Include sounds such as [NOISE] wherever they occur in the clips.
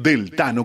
del Tano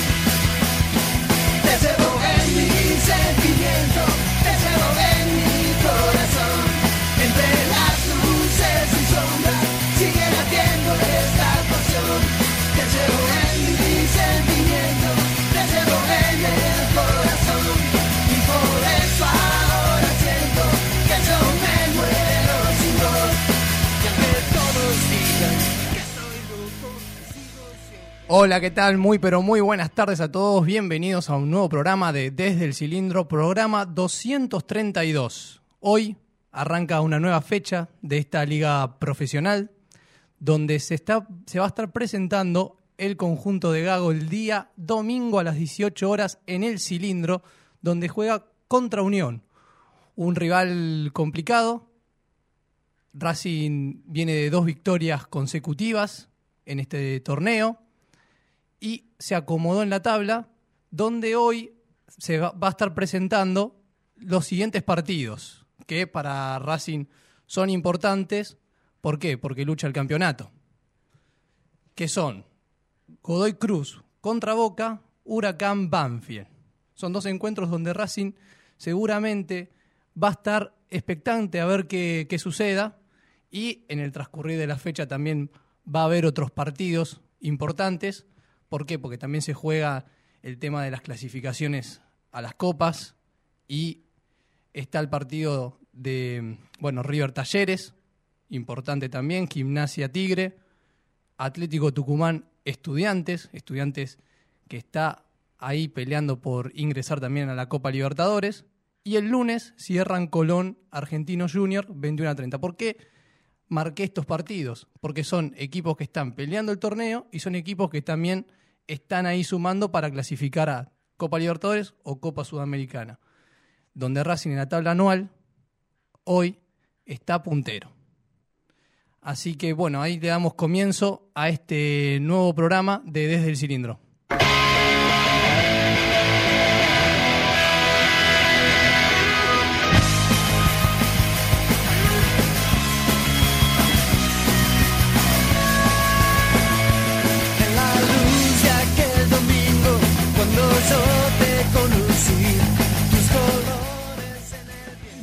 Hola, ¿qué tal? Muy pero muy buenas tardes a todos. Bienvenidos a un nuevo programa de Desde el Cilindro, programa 232. Hoy arranca una nueva fecha de esta liga profesional donde se, está, se va a estar presentando el conjunto de Gago el día domingo a las 18 horas en el Cilindro, donde juega contra Unión. Un rival complicado. Racing viene de dos victorias consecutivas en este torneo y se acomodó en la tabla, donde hoy se va, a estar presentando los siguientes partidos, que para Racing son importantes. ¿Por qué? Porque lucha el campeonato. Que son Godoy Cruz contra Boca, Huracán Banfield. Son dos encuentros donde Racing seguramente va a estar expectante a ver qué, qué suceda y en el transcurrir de la fecha también va a haber otros partidos importantes ¿Por qué? Porque también se juega el tema de las clasificaciones a las copas y está el partido de, bueno, River Talleres, importante también, Gimnasia Tigre, Atlético Tucumán Estudiantes, Estudiantes que está ahí peleando por ingresar también a la Copa Libertadores. Y el lunes cierran Colón Argentino Junior 21 a 30. ¿Por qué marqué estos partidos? Porque son equipos que están peleando el torneo y son equipos que también están ahí sumando para clasificar a Copa Libertadores o Copa Sudamericana, donde Racing en la tabla anual hoy está puntero. Así que bueno, ahí le damos comienzo a este nuevo programa de Desde el Cilindro.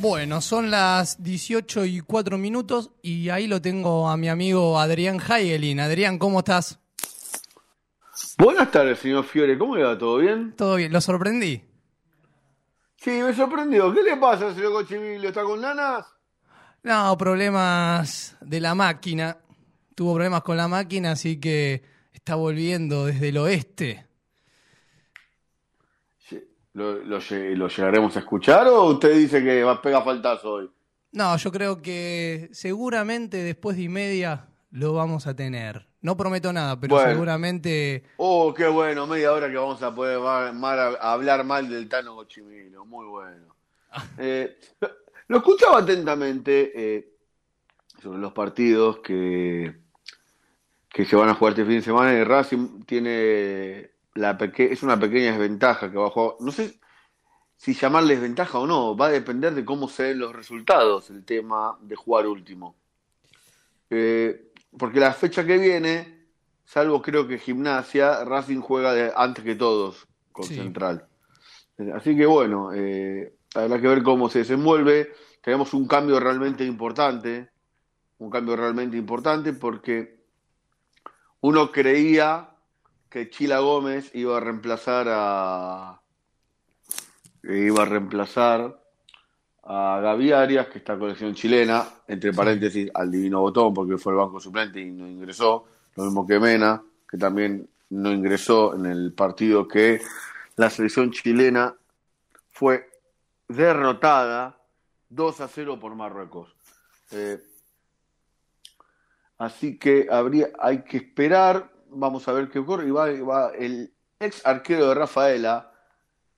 Bueno, son las 18 y 4 minutos y ahí lo tengo a mi amigo Adrián Heigelin. Adrián, ¿cómo estás? Buenas tardes, señor Fiore. ¿Cómo le va? ¿Todo bien? Todo bien. ¿Lo sorprendí? Sí, me sorprendió. ¿Qué le pasa, señor Cochimilio? ¿Está con nanas? No, problemas de la máquina. Tuvo problemas con la máquina, así que está volviendo desde el oeste. ¿Lo, llegaremos a escuchar o usted dice que va a pegar faltazo hoy? No, yo creo que seguramente después de y media lo vamos a tener. No prometo nada, pero seguramente. Oh, qué bueno, media hora que vamos a poder hablar mal del Tano Cochimino. Muy bueno. [LAUGHS] Eh, lo escuchaba atentamente eh, sobre los partidos que, que se van a jugar este fin de semana y Racing tiene es una pequeña desventaja que va a jugar. No sé si llamarle desventaja o no, va a depender de cómo se den los resultados el tema de jugar último. Eh, porque la fecha que viene, salvo creo que Gimnasia, Racing juega antes que todos con Central. Así que bueno, eh, habrá que ver cómo se desenvuelve. Tenemos un cambio realmente importante, un cambio realmente importante porque uno creía que Chila Gómez iba a reemplazar a, iba a reemplazar a Gaby Arias, que está con selección chilena, entre paréntesis al divino botón, porque fue el banco suplente y no ingresó, lo mismo que Mena, que también no ingresó en el partido que la selección chilena fue derrotada 2 a 0 por Marruecos. Eh, así que habría, hay que esperar, vamos a ver qué ocurre. Y va, el ex arquero de Rafaela,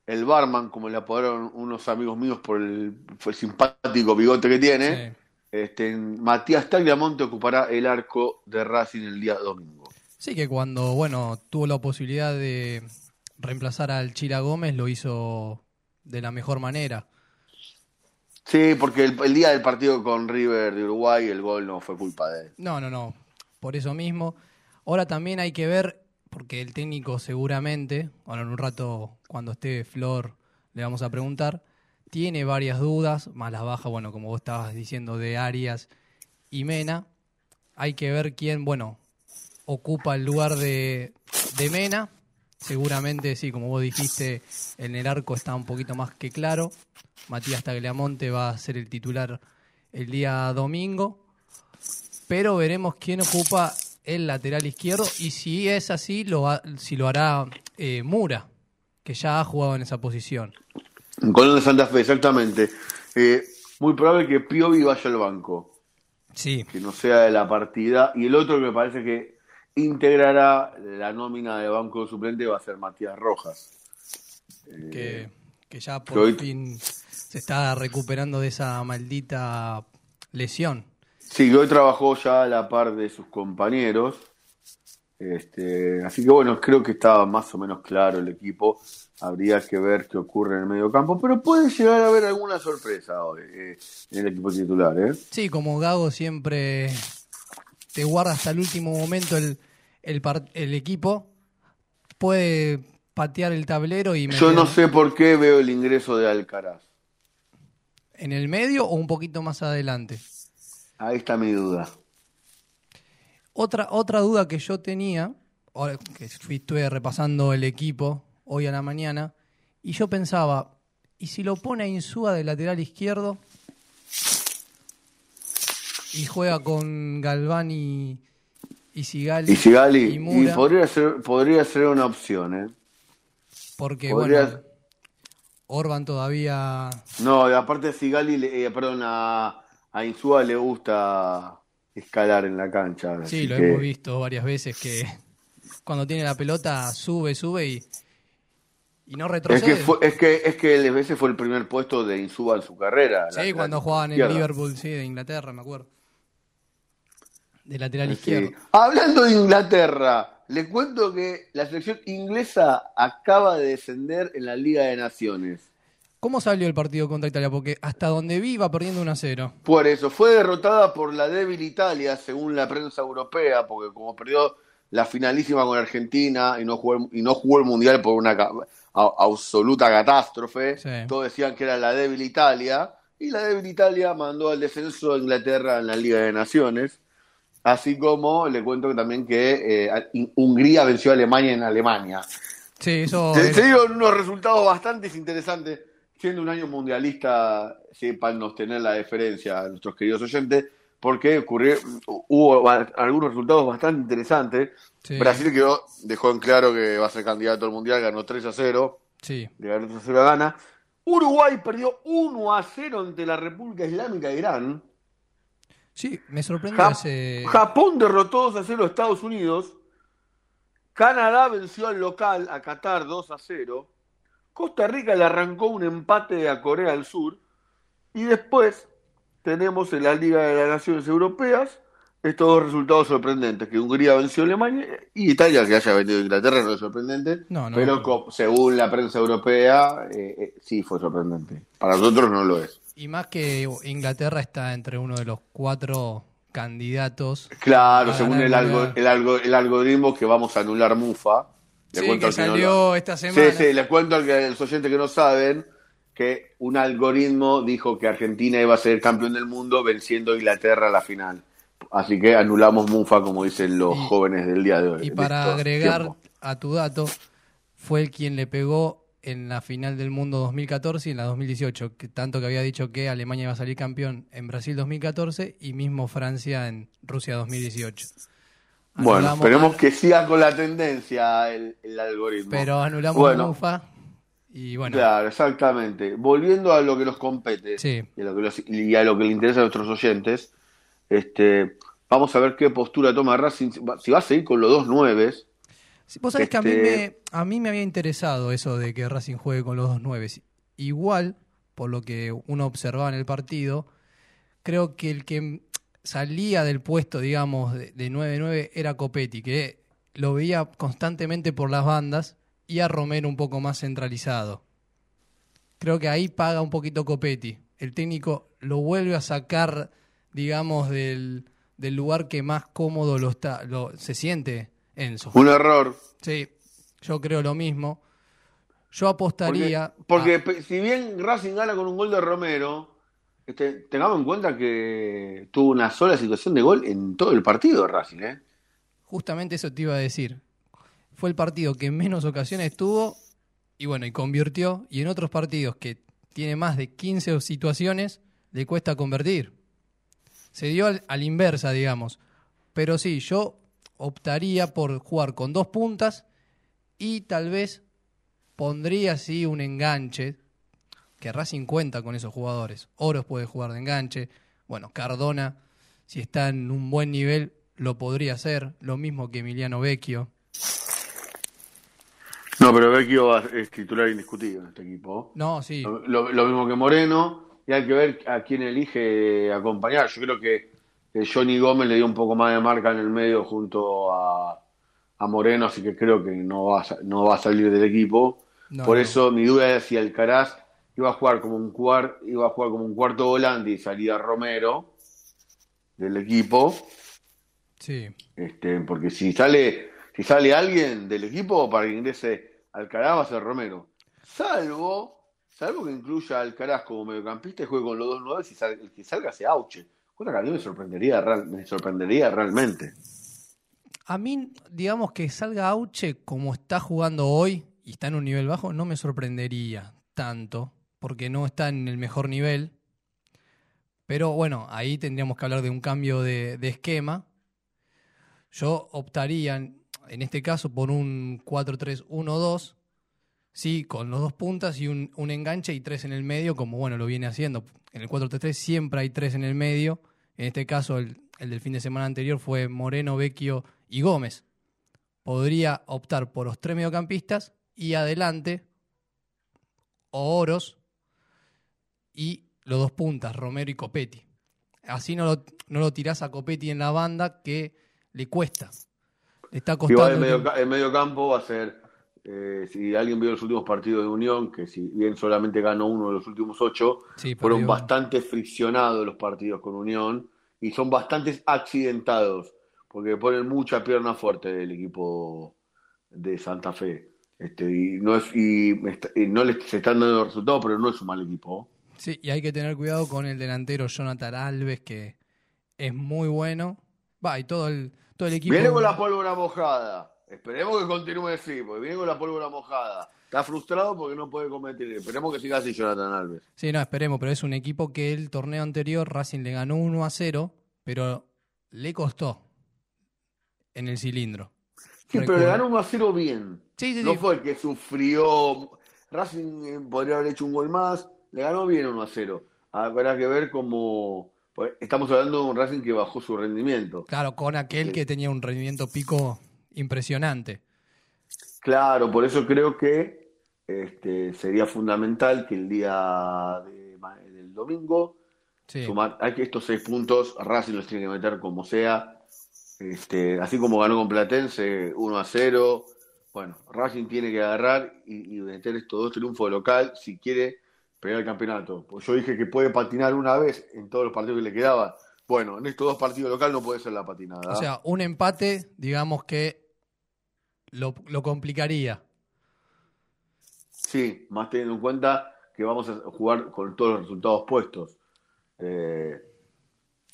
el barman, como le apodaron unos amigos míos por el, simpático bigote que tiene, este, Matías Tagliamonte ocupará el arco de Racing el día domingo. Sí, que cuando bueno tuvo la posibilidad de reemplazar al Chila Gómez lo hizo de la mejor manera. Sí, porque el, día del partido con River de Uruguay el gol no fue culpa de él. No, no, no. Por eso mismo. Ahora también hay que ver, porque el técnico seguramente, ahora en un rato cuando esté Flor le vamos a preguntar, tiene varias dudas, más las bajas, bueno, como vos estabas diciendo, de Arias y Mena. Hay que ver quién, bueno, ocupa el lugar de, de Mena. Seguramente, sí, como vos dijiste, en el arco está un poquito más que claro. Matías Tagliamonte va a ser el titular el día domingo. Pero veremos quién ocupa el lateral izquierdo y si es así, lo, si lo hará eh, Mura, que ya ha jugado en esa posición. Colón de Santa Fe, exactamente. Eh, muy probable que Piovi vaya al banco. Sí. Que no sea de la partida. Y el otro que me parece que integrará la nómina de banco suplente va a ser Matías Rojas. Que, que ya por fin se está recuperando de esa maldita lesión. Sí, hoy trabajó ya a la par de sus compañeros. Este, así que bueno, creo que estaba más o menos claro el equipo. Habría que ver qué ocurre en el medio campo, pero puede llegar a haber alguna sorpresa hoy eh, en el equipo titular. ¿eh? Sí, como Gago siempre te guarda hasta el último momento el, el, el equipo, puede patear el tablero y... Yo no sé por qué veo el ingreso de Alcaraz. ¿En el medio o un poquito más adelante? Ahí está mi duda. Otra, otra duda que yo tenía, que estuve repasando el equipo hoy a la mañana, y yo pensaba, ¿y si lo pone a Insúa de lateral izquierdo? Y juega con Galván y, y Sigali. Y Sigali. Y, podría, ser, podría ser una opción, ¿eh? Porque, bueno, Orban todavía. No, aparte Sigali, eh, perdón, a, a Insúa le gusta escalar en la cancha. Sí, lo hemos visto varias veces que cuando tiene la pelota sube, sube y, y no retrocede. Es que, fue, es que, es que ese fue el primer puesto de Insúa en su carrera. Sí, cuando jugaban en Liverpool, sí, de Inglaterra, me acuerdo. De lateral izquierdo. Hablando de Inglaterra, le cuento que la selección inglesa acaba de descender en la Liga de Naciones. ¿Cómo salió el partido contra Italia? Porque hasta donde vi iba perdiendo 1 a 0. Por eso, fue derrotada por la débil Italia, según la prensa europea, porque como perdió la finalísima con Argentina y no jugó, y no jugó el Mundial por una absoluta catástrofe, todos decían que era la débil Italia, y la débil Italia mandó al descenso de Inglaterra en la Liga de Naciones. Así como le cuento también que eh, Hungría venció a Alemania en Alemania. Sí, eso. Te, digo unos resultados bastante interesantes. Siendo un año mundialista, sepan tener la deferencia a nuestros queridos oyentes, porque ocurrió, hubo algunos resultados bastante interesantes. Brasil quedó, dejó en claro que va a ser candidato al mundial, ganó 3 a 0. Sí. Le ganó 3 a 0 a Gana. Uruguay perdió 1 a 0 ante la República Islámica de Irán. Sí, me sorprendió ese... Japón derrotó 2 a 0 a Estados Unidos. Canadá venció al local, a Qatar 2 a 0. Costa Rica le arrancó un empate a Corea del Sur. Y después tenemos en la Liga de las Naciones Europeas estos dos resultados sorprendentes, que Hungría venció a Alemania y Italia, que haya venido a Inglaterra, no es sorprendente, pero según la prensa europea, eh, eh, sí fue sorprendente. Para nosotros no lo es. Y más que Inglaterra está entre uno de los cuatro candidatos. Claro, según el, algo, el, el, algoritmo que vamos a anular Mufa. Le sí, que salió esta semana. Sí, sí, les cuento a los oyentes que no saben que un algoritmo dijo que Argentina iba a ser campeón del mundo venciendo a Inglaterra a la final. Así que anulamos Mufa, como dicen los jóvenes del día de hoy. Y para agregar a tu dato, fue el quien le pegó en la final del mundo 2014 y en la 2018, que tanto que había dicho que Alemania iba a salir campeón en Brasil 2014 y mismo Francia en Rusia 2018. Bueno, esperemos que siga con la tendencia el, el algoritmo. Pero anulamos Bueno. la UFA y bueno, Claro, exactamente. Volviendo a lo que nos compete Sí. y, a lo que los- y a lo que le interesa a nuestros oyentes, este, vamos a ver qué postura toma Racing. Si va a seguir con los dos nueves, Sí, Vos sabés que a mí, Este- me, a mí me había interesado eso de que Racing juegue con los dos nueves. Igual, por lo que uno observaba en el partido, creo que el que salía del puesto, digamos, de, de 9-9 era Copetti, que lo veía constantemente por las bandas y a Romero un poco más centralizado. Creo que ahí paga un poquito Copetti. El técnico lo vuelve a sacar, digamos, del, del lugar que más cómodo lo está, lo, se siente Enzo. un error. Sí, yo creo lo mismo. Yo apostaría. porque a- si bien Racing gana con un gol de Romero, tengamos en cuenta que tuvo una sola situación de gol en todo el partido Racing. ¿eh? justamente eso te iba a decir. Fue el partido que menos ocasiones tuvo y bueno, y convirtió. Y en otros partidos que tiene más de 15 situaciones, le cuesta convertir. Se dio al, a la inversa, digamos. Pero sí, yo optaría por jugar con dos puntas y tal vez pondría así un enganche, que Racing cuenta con esos jugadores. Oros puede jugar de enganche. Bueno, Cardona, si está en un buen nivel, lo podría hacer. Lo mismo que Emiliano Vecchio. No, pero Vecchio va- es titular indiscutido en este equipo. No, sí. Lo, mismo que Moreno, y hay que ver a quién elige acompañar. Yo creo que, Johnny Gómez le dio un poco más de marca en el medio junto a, a Moreno, así que creo que no va a, no va a salir del equipo. No, Por no. eso mi duda es si Alcaraz iba a jugar como un cuar, iba a jugar como un cuarto volante y salía Romero del equipo, Sí. este, porque si sale, si sale alguien del equipo para que ingrese Alcaraz va a ser Romero. Salvo, salvo que incluya a Alcaraz como mediocampista y juegue con los dos nueve y sal- el que salga sea Auche. Cosa que a mí me sorprendería, real- me sorprendería realmente. A mí, digamos que salga Auche como está jugando hoy y está en un nivel bajo, no me sorprendería tanto, porque no está en el mejor nivel. Pero bueno, ahí tendríamos que hablar de un cambio de, esquema. Yo optaría, en este caso, por un 4-3-1-2, sí, con los dos puntas y un, enganche y tres en el medio, como bueno, lo viene haciendo. En el 4-3-3 siempre hay tres en el medio. En este caso, el, el del fin de semana anterior fue Moreno, Vecchio y Gómez. Podría optar por los tres mediocampistas y adelante o Oros y los dos puntas, Romero y Copetti. Así no lo, no lo tirás a Copetti en la banda que le cuesta. Le está costando. en el medio, campo va a ser, eh, si alguien vio los últimos partidos de Unión, que si bien solamente ganó uno de los últimos ocho, Sí, fueron bastante friccionados los partidos con Unión y son bastante accidentados, porque ponen mucha pierna fuerte del equipo de Santa Fe. Este, y no es y, y no les se están dando resultados, pero no es un mal equipo. Sí, y hay que tener cuidado con el delantero Jonathan Alves, que es muy bueno. Va, y todo el, todo el equipo. Viene con la pólvora mojada. Esperemos que continúe así, porque viene con la pólvora mojada. Está frustrado porque no puede cometer. Esperemos que siga así Jonathan Alves. Sí, no, esperemos, pero es un equipo que el torneo anterior Racing le ganó 1 a 0, pero le costó en el cilindro. Sí, pero le ganó 1 a 0 bien. Sí, sí, No sí. fue el que sufrió. Racing eh, podría haber hecho un gol más. Le ganó bien 1 a 0. Habrá que ver cómo. pues, Estamos hablando de un Racing que bajó su rendimiento. Claro, con aquel Sí. que tenía un rendimiento pico impresionante. Claro, por eso creo que este, sería fundamental que el día de del domingo Sí. sumar hay que estos seis puntos, Racing los tiene que meter como sea. Este, así como ganó con Platense 1 a 0. Bueno, Racing tiene que agarrar y, y meter estos dos triunfos de local si quiere pelear el campeonato. Pues yo dije que puede patinar una vez en todos los partidos que le quedaban. Bueno, en estos dos partidos local no puede ser la patinada. O sea, un empate, digamos que lo, lo complicaría. Sí, más teniendo en cuenta que vamos a jugar con todos los resultados puestos. Eh,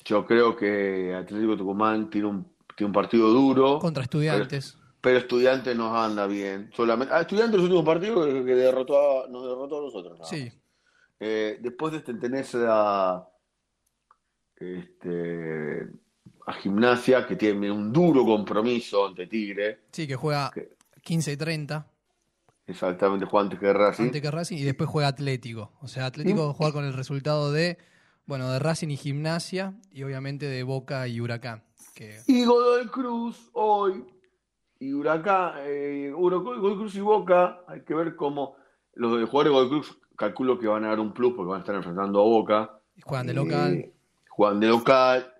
yo creo que Atlético Tucumán tiene un, tiene un partido duro, Contra estudiantes. pero pero Estudiantes nos anda bien. Solamente, a Estudiantes los últimos partidos que, derrotó a- nos derrotó a nosotros. nada Sí. Eh, después de este tenés a, este, a Gimnasia, que tiene un duro compromiso ante Tigre. sí, que juega Que- 15 y 30 Exactamente, Juan antes que Racing. antes que Racing y después juega Atlético. O sea, Atlético va a jugar con el resultado de, bueno, de Racing y Gimnasia y obviamente de Boca y Huracán. Que, Y Godoy Cruz hoy, y Huracán, eh, Godoy Cruz y Boca, hay que ver cómo los jugadores de Godoy Cruz calculo que van a dar un plus porque van a estar enfrentando a Boca. juegan de local. Eh, juegan de local,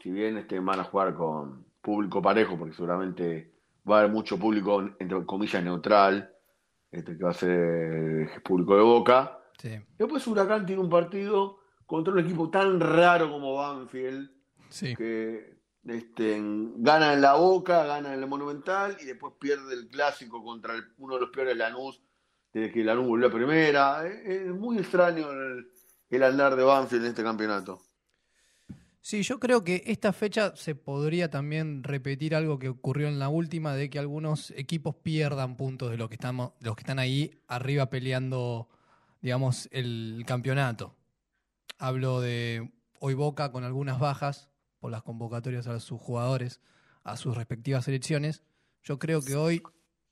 si bien este, van a jugar con público parejo, porque seguramente va a haber mucho público, entre comillas, neutral, este, que va a ser el público de Boca. Sí, Después Huracán tiene un partido contra un equipo tan raro como Banfield, sí. que este, gana en la Boca, gana en el Monumental y después pierde el clásico contra el- uno de los peores Lanús, desde que Lanús volvió a primera. Es, muy extraño el, el andar de Banfield en este campeonato. Sí, yo creo que esta fecha se podría también repetir algo que ocurrió en la última, de que algunos equipos pierdan puntos de los que estamos, de los que están ahí arriba peleando, digamos, el campeonato. Hablo de hoy Boca con algunas bajas por las convocatorias a sus jugadores, a sus respectivas selecciones. Yo creo que hoy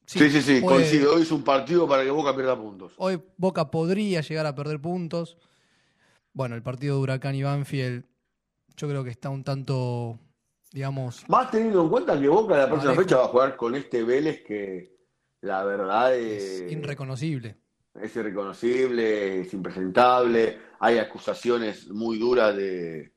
Sí, sí, sí, puede- coincido. Hoy es un partido para que Boca pierda puntos. Hoy Boca podría llegar a perder puntos. Bueno, el partido de Huracán y Banfield, yo creo que está un tanto, digamos, Más teniendo en cuenta que Boca la próxima fecha va a jugar con este Vélez que la verdad es es, irreconocible. es irreconocible, es impresentable. Hay acusaciones muy duras de,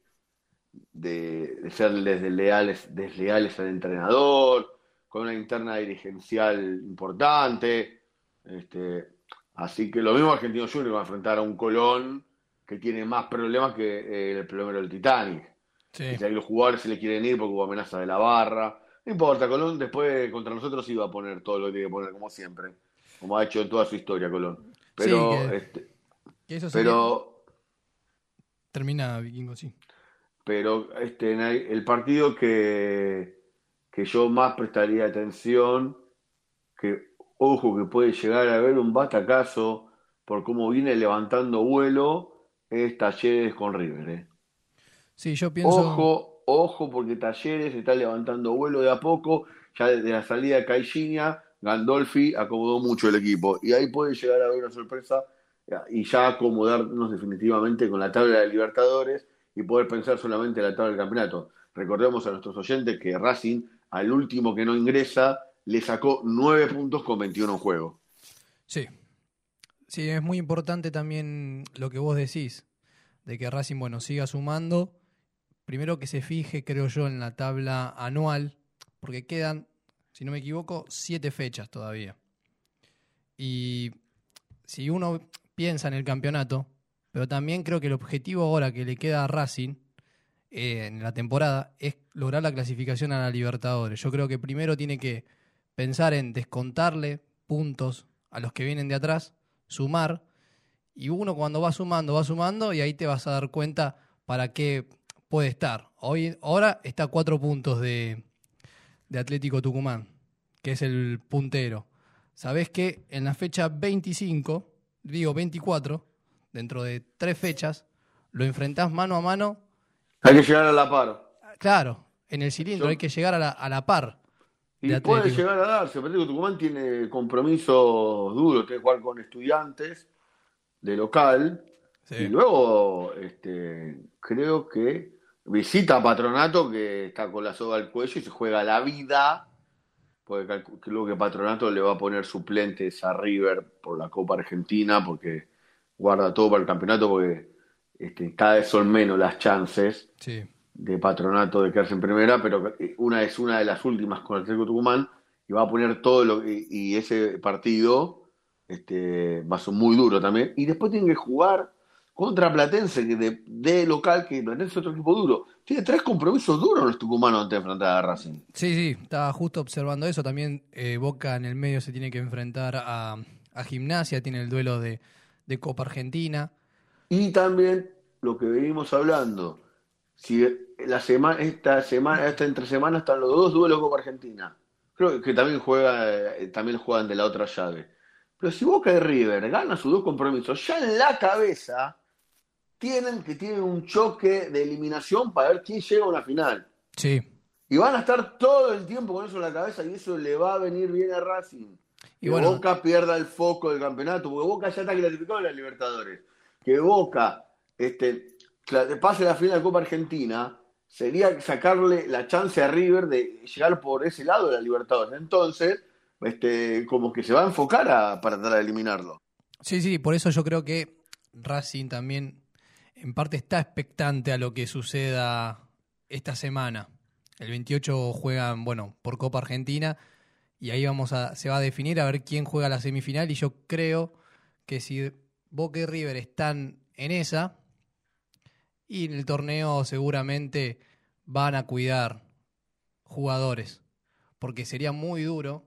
de, de ser desleales, desleales al entrenador, con una interna dirigencial importante. Este, así que lo mismo Argentino Junior va a enfrentar a un Colón que tiene más problemas que eh, el primero del Titanic. Sí, Y ahí los jugadores se le quieren ir porque hubo amenaza de la barra. No importa, Colón después contra nosotros iba a poner todo lo que tiene que poner, como siempre. Como ha hecho en toda su historia Colón. Pero, Sí, que- este, que eso sería- pero, termina Vikingo, sí. pero este, el partido que, que yo más prestaría atención, que ojo que puede llegar a haber un batacazo por cómo viene levantando vuelo, es Talleres con River. ¿eh? Sí, yo pienso. Ojo, ojo, porque Talleres está levantando vuelo de a poco. Ya desde la salida de Caixinha, Gandolfi acomodó mucho el equipo. Y ahí puede llegar a haber una sorpresa y ya acomodarnos definitivamente con la tabla de Libertadores y poder pensar solamente en la tabla del campeonato. Recordemos a nuestros oyentes que Racing, al último que no ingresa, le sacó 9 puntos con 21 en juego. Sí. Sí, es muy importante también lo que vos decís, de que Racing, bueno, siga sumando. Primero que se fije, creo yo, en la tabla anual, porque quedan, si no me equivoco, siete fechas todavía. Y si uno piensa en el campeonato, pero también creo que el objetivo ahora que le queda a Racing eh, en la temporada es lograr la clasificación a la Libertadores. Yo creo que primero tiene que pensar en descontarle puntos a los que vienen de atrás, sumar, y uno cuando va sumando, va sumando, y ahí te vas a dar cuenta para qué puede estar. Hoy, ahora está a cuatro puntos de, de Atlético Tucumán, que es el puntero. Sabés que en la fecha 25, digo 24, dentro de tres fechas, lo enfrentás mano a mano, Hay que llegar a la par. claro, en el cilindro, Yo- hay que llegar a la, a la par. Y de puede llegar a darse. Atlético Tucumán tiene compromisos duros. Tiene que jugar con estudiantes de local. Y luego, este, creo que visita a Patronato, que está con la soga al cuello y se juega la vida. Porque creo que Patronato le va a poner suplentes a River por la Copa Argentina, porque guarda todo para el campeonato, porque este, cada vez son menos las chances Sí. de Patronato de quedarse en primera, pero una es una de las últimas con el Atlético Tucumán y va a poner todo lo y, y ese partido este, va a ser muy duro también. Y después tienen que jugar contra Platense, que de, de local, que Platense es otro equipo duro. Tiene tres compromisos duros los tucumanos antes de enfrentar a Racing. Sí, sí, estaba justo observando eso. También eh, Boca en el medio se tiene que enfrentar a, a Gimnasia, tiene el duelo de, de Copa Argentina. Y también lo que venimos hablando, si la semana, esta semana, esta entre semana están los dos duelos Copa Argentina. creo que también juega, eh, también juegan de la otra llave. Pero si Boca y River ganan sus dos compromisos, ya en la cabeza tienen que tienen un choque de eliminación para ver quién llega a una final. Sí. Y van a estar todo el tiempo con eso en la cabeza y eso le va a venir bien a Racing. Y que bueno- Boca pierda el foco del campeonato, porque Boca ya está clasificado en la Libertadores. Que Boca este, pase la final de la Copa Argentina sería sacarle la chance a River de llegar por ese lado de la Libertadores. Entonces, este, como que se va a enfocar para eliminarlo. Sí, sí, por eso yo creo que Racing también en parte está expectante a lo que suceda esta semana. El 28 juegan, bueno, por Copa Argentina y ahí vamos a se va a definir a ver quién juega la semifinal y yo creo que si Boca y River están en esa y en el torneo seguramente van a cuidar jugadores, porque sería muy duro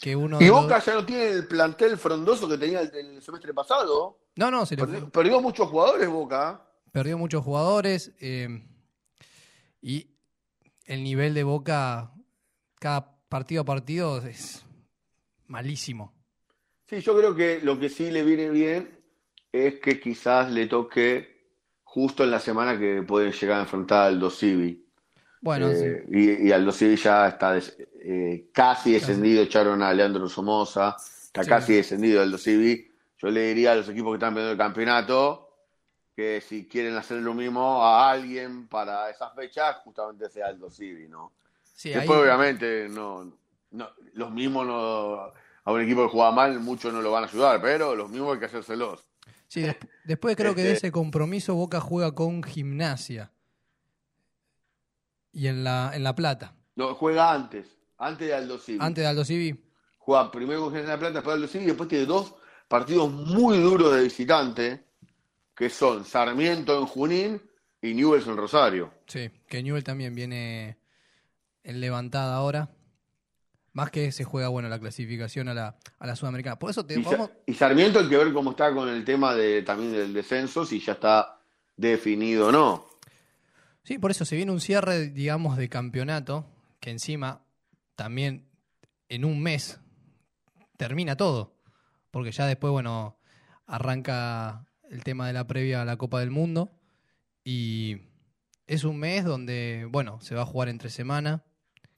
que uno Y los- Boca ya no tiene el plantel frondoso que tenía el, el semestre pasado. No, no, se le Perdió, perdió muchos jugadores Boca. perdió muchos jugadores eh, y el nivel de Boca cada partido a partido es malísimo. Sí, yo creo que lo que sí le viene bien es que quizás le toque justo en la semana que pueden llegar a enfrentar al Dosivi. Bueno, Eh, sí. y, y al Dosivi ya está des- eh, casi descendido, echaron a Leandro Somoza, está Sí. casi descendido el Dosivi. Yo le diría a los equipos que están peleando el campeonato que si quieren hacer lo mismo a alguien para esas fechas, justamente sea el Dosivi, ¿no? Sí, Después, ahí- obviamente, no, no, los mismos no, a un equipo que juega mal, muchos no lo van a ayudar, pero los mismos hay que hacérselos. Sí, des- después creo que de Este- ese compromiso Boca juega con Gimnasia y en la, en La Plata, No, juega antes, antes de Aldo Civi. antes de Aldo Civi. Juega primero con General Plata, después Aldo Civi, y después tiene dos partidos muy duros de visitante, que son Sarmiento en Junín y Newell's en Rosario. Sí, que Newell también viene en levantada ahora. Más que se juega, bueno, la clasificación a la, a la Sudamericana. Por eso te Y, Sa- vamos, y Sarmiento hay que ver cómo está con el tema de también del descenso, si ya está definido o no. Sí, por eso se viene un cierre, digamos, de campeonato, que encima también en un mes termina todo, porque ya después, bueno, arranca el tema de la previa a la Copa del Mundo y es un mes donde, bueno, se va a jugar entre semana,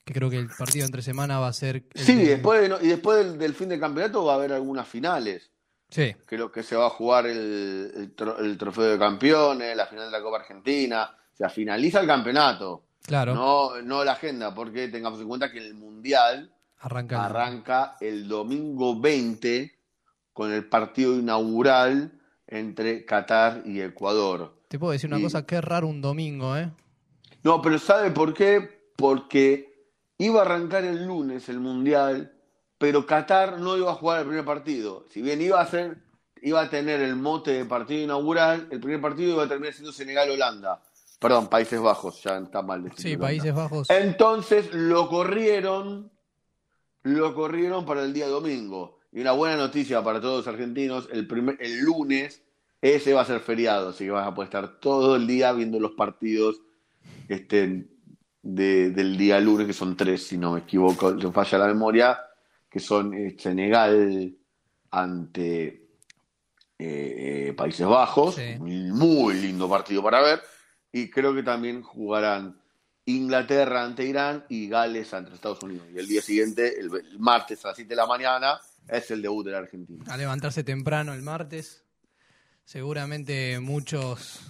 que creo que el partido entre semana va a ser... Sí, de- después de y después del, del fin de campeonato va a haber algunas finales. Sí, Creo que se va a jugar el, el tro- el trofeo de campeones, la final de la Copa Argentina. O sea, finaliza el campeonato, claro, no, no la agenda, porque tengamos en cuenta que el Mundial arranca... el- arranca el domingo 20 con el partido inaugural entre Qatar y Ecuador. Te puedo decir una y- cosa, qué raro un domingo, ¿eh? No, pero ¿sabe por qué? Porque iba a arrancar el lunes el Mundial, pero Qatar no iba a jugar el primer partido. Si bien iba a ser, iba a tener el mote de partido inaugural, el primer partido iba a terminar siendo Senegal-Holanda. Perdón, Países Bajos, ya está mal decir Sí, Holanda. Países Bajos. Entonces lo corrieron, lo corrieron para el día domingo. Y una buena noticia para todos los argentinos, el, primer, el lunes ese va a ser feriado, así que vas a poder estar todo el día viendo los partidos este, de- del día lunes, que son tres, si no me equivoco, se falla la memoria, que son eh, Senegal ante eh, eh, Países Bajos, Sí. muy lindo partido para ver, y creo que también jugarán Inglaterra ante Irán y Gales ante Estados Unidos. Y el día siguiente, el, el martes a las 7 de la mañana, es el debut de la Argentina. a levantarse temprano el martes. Seguramente muchos,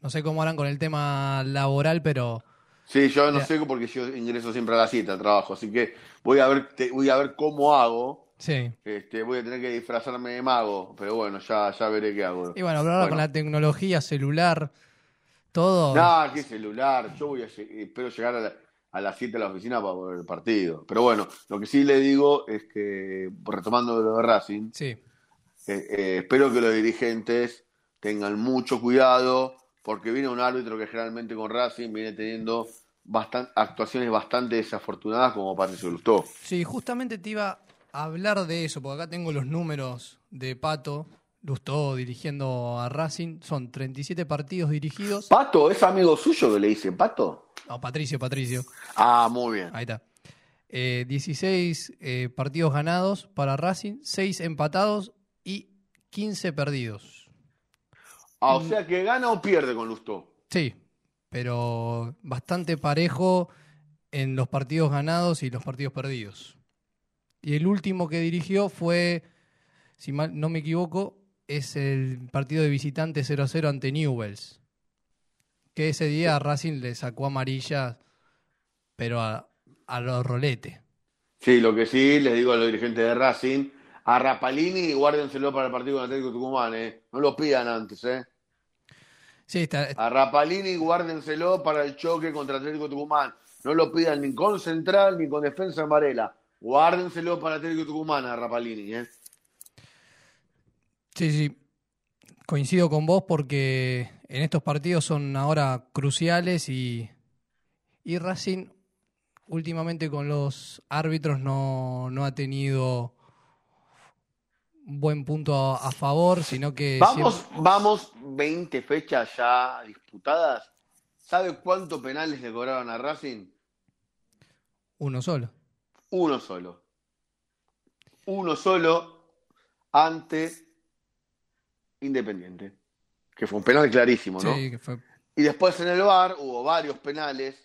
no sé cómo harán con el tema laboral, pero Sí, yo no sé porque yo ingreso siempre a las 7 al trabajo, así que voy a ver, te- voy a ver cómo hago. sí. Este, voy a tener que disfrazarme de mago, pero bueno, ya, ya veré qué hago. Y bueno, pero ahora Bueno. con la tecnología celular, todo. No, qué celular. Yo voy a lle- espero llegar a, la- a las 7 a la oficina para ver el partido. Pero bueno, lo que sí le digo es que, retomando lo de Racing, Sí, eh, eh, espero que los dirigentes tengan mucho cuidado, porque viene un árbitro que generalmente con Racing viene teniendo bastan- actuaciones bastante desafortunadas como Patricio Lustó. sí, justamente te iba a hablar de eso, porque acá tengo los números de Pato, Lustó dirigiendo a Racing. Son 37 partidos dirigidos. Pato, ¿es amigo suyo que le dice Pato? No, Patricio, Patricio. Ah, muy bien. Ahí está. Eh, 16 eh, partidos ganados para Racing, 6 empatados y 15 perdidos. Ah, o sea que gana o pierde con Lustó. Sí, pero bastante parejo en los partidos ganados y los partidos perdidos. Y el último que dirigió fue, si mal no me equivoco, es el partido de visitante 0-0 ante Newells. Que ese día Racing le sacó amarilla, pero a, a los roletes. Sí, lo que sí, les digo a los dirigentes de Racing, a Rapalini guárdenselo para el partido con Atlético Tucumán, ¿eh? No lo pidan antes, ¿eh? Sí, está, A Rapalini guárdenselo para el choque contra Atlético Tucumán. No lo pidan ni con Central ni con Defensa Amarela. Guárdenselo para Atlético Tucumán a Rapalini, ¿eh? Sí, sí. Coincido con vos porque en estos partidos son ahora cruciales y, y Racing últimamente con los árbitros no, no ha tenido buen punto a, favor, sino que... Vamos, siempre- vamos 20 fechas ya disputadas. ¿Sabe cuántos penales le cobraron a Racing? Uno solo. Uno solo. Uno solo ante Independiente. Que fue un penal clarísimo, ¿no? Sí, que fue... Y después en el VAR hubo varios penales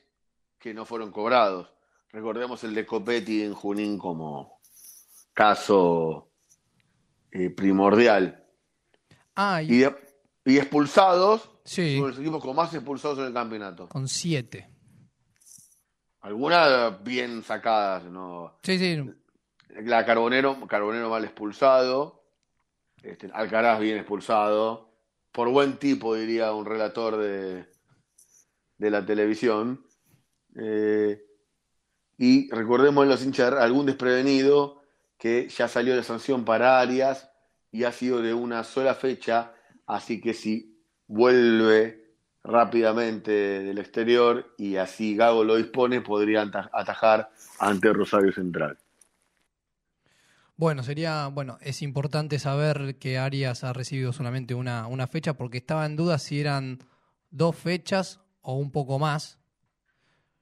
que no fueron cobrados. Recordemos el de Copetti en Junín como caso eh, primordial. Ah, Y, y, de- y expulsados, sí, son los equipos con más expulsados en el campeonato. con siete. Algunas bien sacadas, ¿no? Sí, sí, La Carbonero, Carbonero mal expulsado. Este, Alcaraz bien expulsado. Por buen tipo, diría un relator de, de la televisión. Eh, y recordemos en los hinchas algún desprevenido que ya salió la sanción para Arias y ha sido de una sola fecha. Así que si vuelve rápidamente del exterior y así Gago lo dispone, podría ata- atajar ante Rosario Central. Bueno, sería, bueno, es importante saber que Arias ha recibido solamente una, una fecha porque estaba en duda si eran dos fechas o un poco más.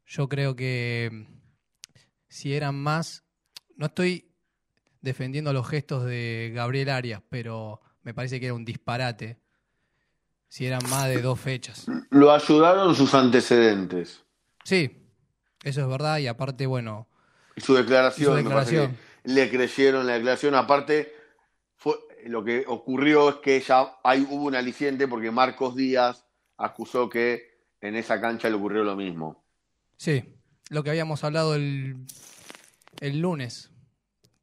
Yo creo que mm, si eran más, no estoy defendiendo los gestos de Gabriel Arias, pero me parece que era un disparate si eran más de dos fechas. Lo ayudaron sus antecedentes Sí, eso es verdad y aparte, bueno, y su declaración. Su declaración. le creyeron la declaración. Aparte, fue, lo que ocurrió es que ya hay, hubo un aliciente porque Marcos Díaz acusó que en esa cancha le ocurrió lo mismo. Sí, lo que habíamos hablado el, el lunes,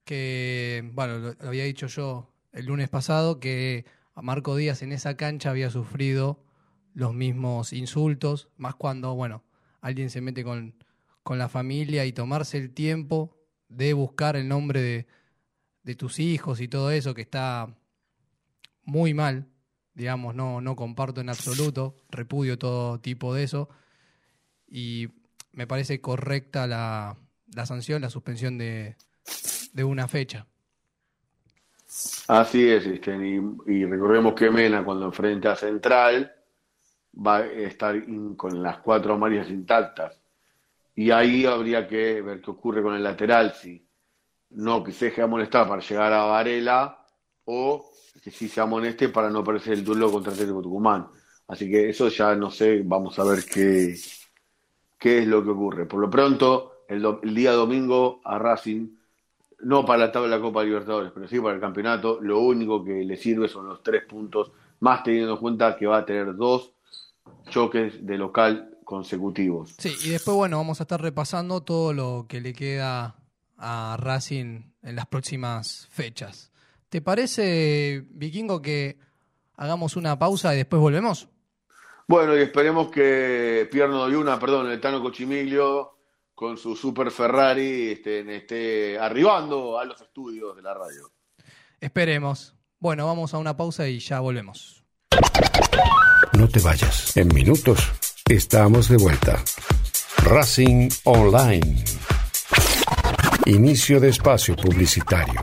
que, bueno, lo, había dicho yo el lunes pasado, que a Marco Díaz en esa cancha había sufrido los mismos insultos, más cuando, bueno, alguien se mete con, con la familia y tomarse el tiempo de buscar el nombre de, de tus hijos y todo eso, que está muy mal, digamos, no, no comparto en absoluto, repudio todo tipo de eso, y me parece correcta la, la sanción, la suspensión de, de una fecha. Así es, este, y, recordemos que Mena cuando enfrenta a Central va a estar con las cuatro amarillas intactas. Y ahí habría que ver qué ocurre con el lateral, si no que se deje amonestar para llegar a Varela o que sí se amoneste para no perder el duelo contra Atlético Tucumán. Así que eso ya no sé, vamos a ver qué, qué es lo que ocurre. Por lo pronto, el día domingo a Racing no para la tabla de la Copa Libertadores, pero sí para el campeonato, lo único que le sirve son los tres puntos, más teniendo en cuenta que va a tener dos choques de local consecutivos. Sí, y después, bueno, vamos a estar repasando todo lo que le queda a Racing en las próximas fechas. ¿Te parece, Vikingo, que hagamos una pausa y después volvemos? Bueno, y esperemos que Pierno Yuna, perdón, el Tano Cochimiglio, con su Super Ferrari, esté, esté arribando a los estudios de la radio. Esperemos. Bueno, vamos a una pausa y ya volvemos. No te vayas. En minutos estamos de vuelta. Racing Online. Inicio de espacio publicitario.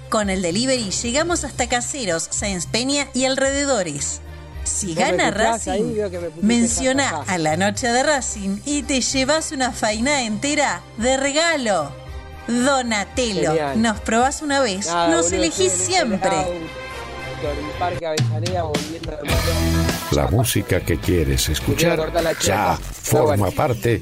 Con el delivery llegamos hasta Caseros, Sáenz Peña y alrededores. Si gana Racing, me menciona a la noche de Racing y te llevas una faina entera de regalo. Donatello, Genial. nos probás una vez, Nada, nos boludo, elegís siempre. La música que quieres escuchar ya forma parte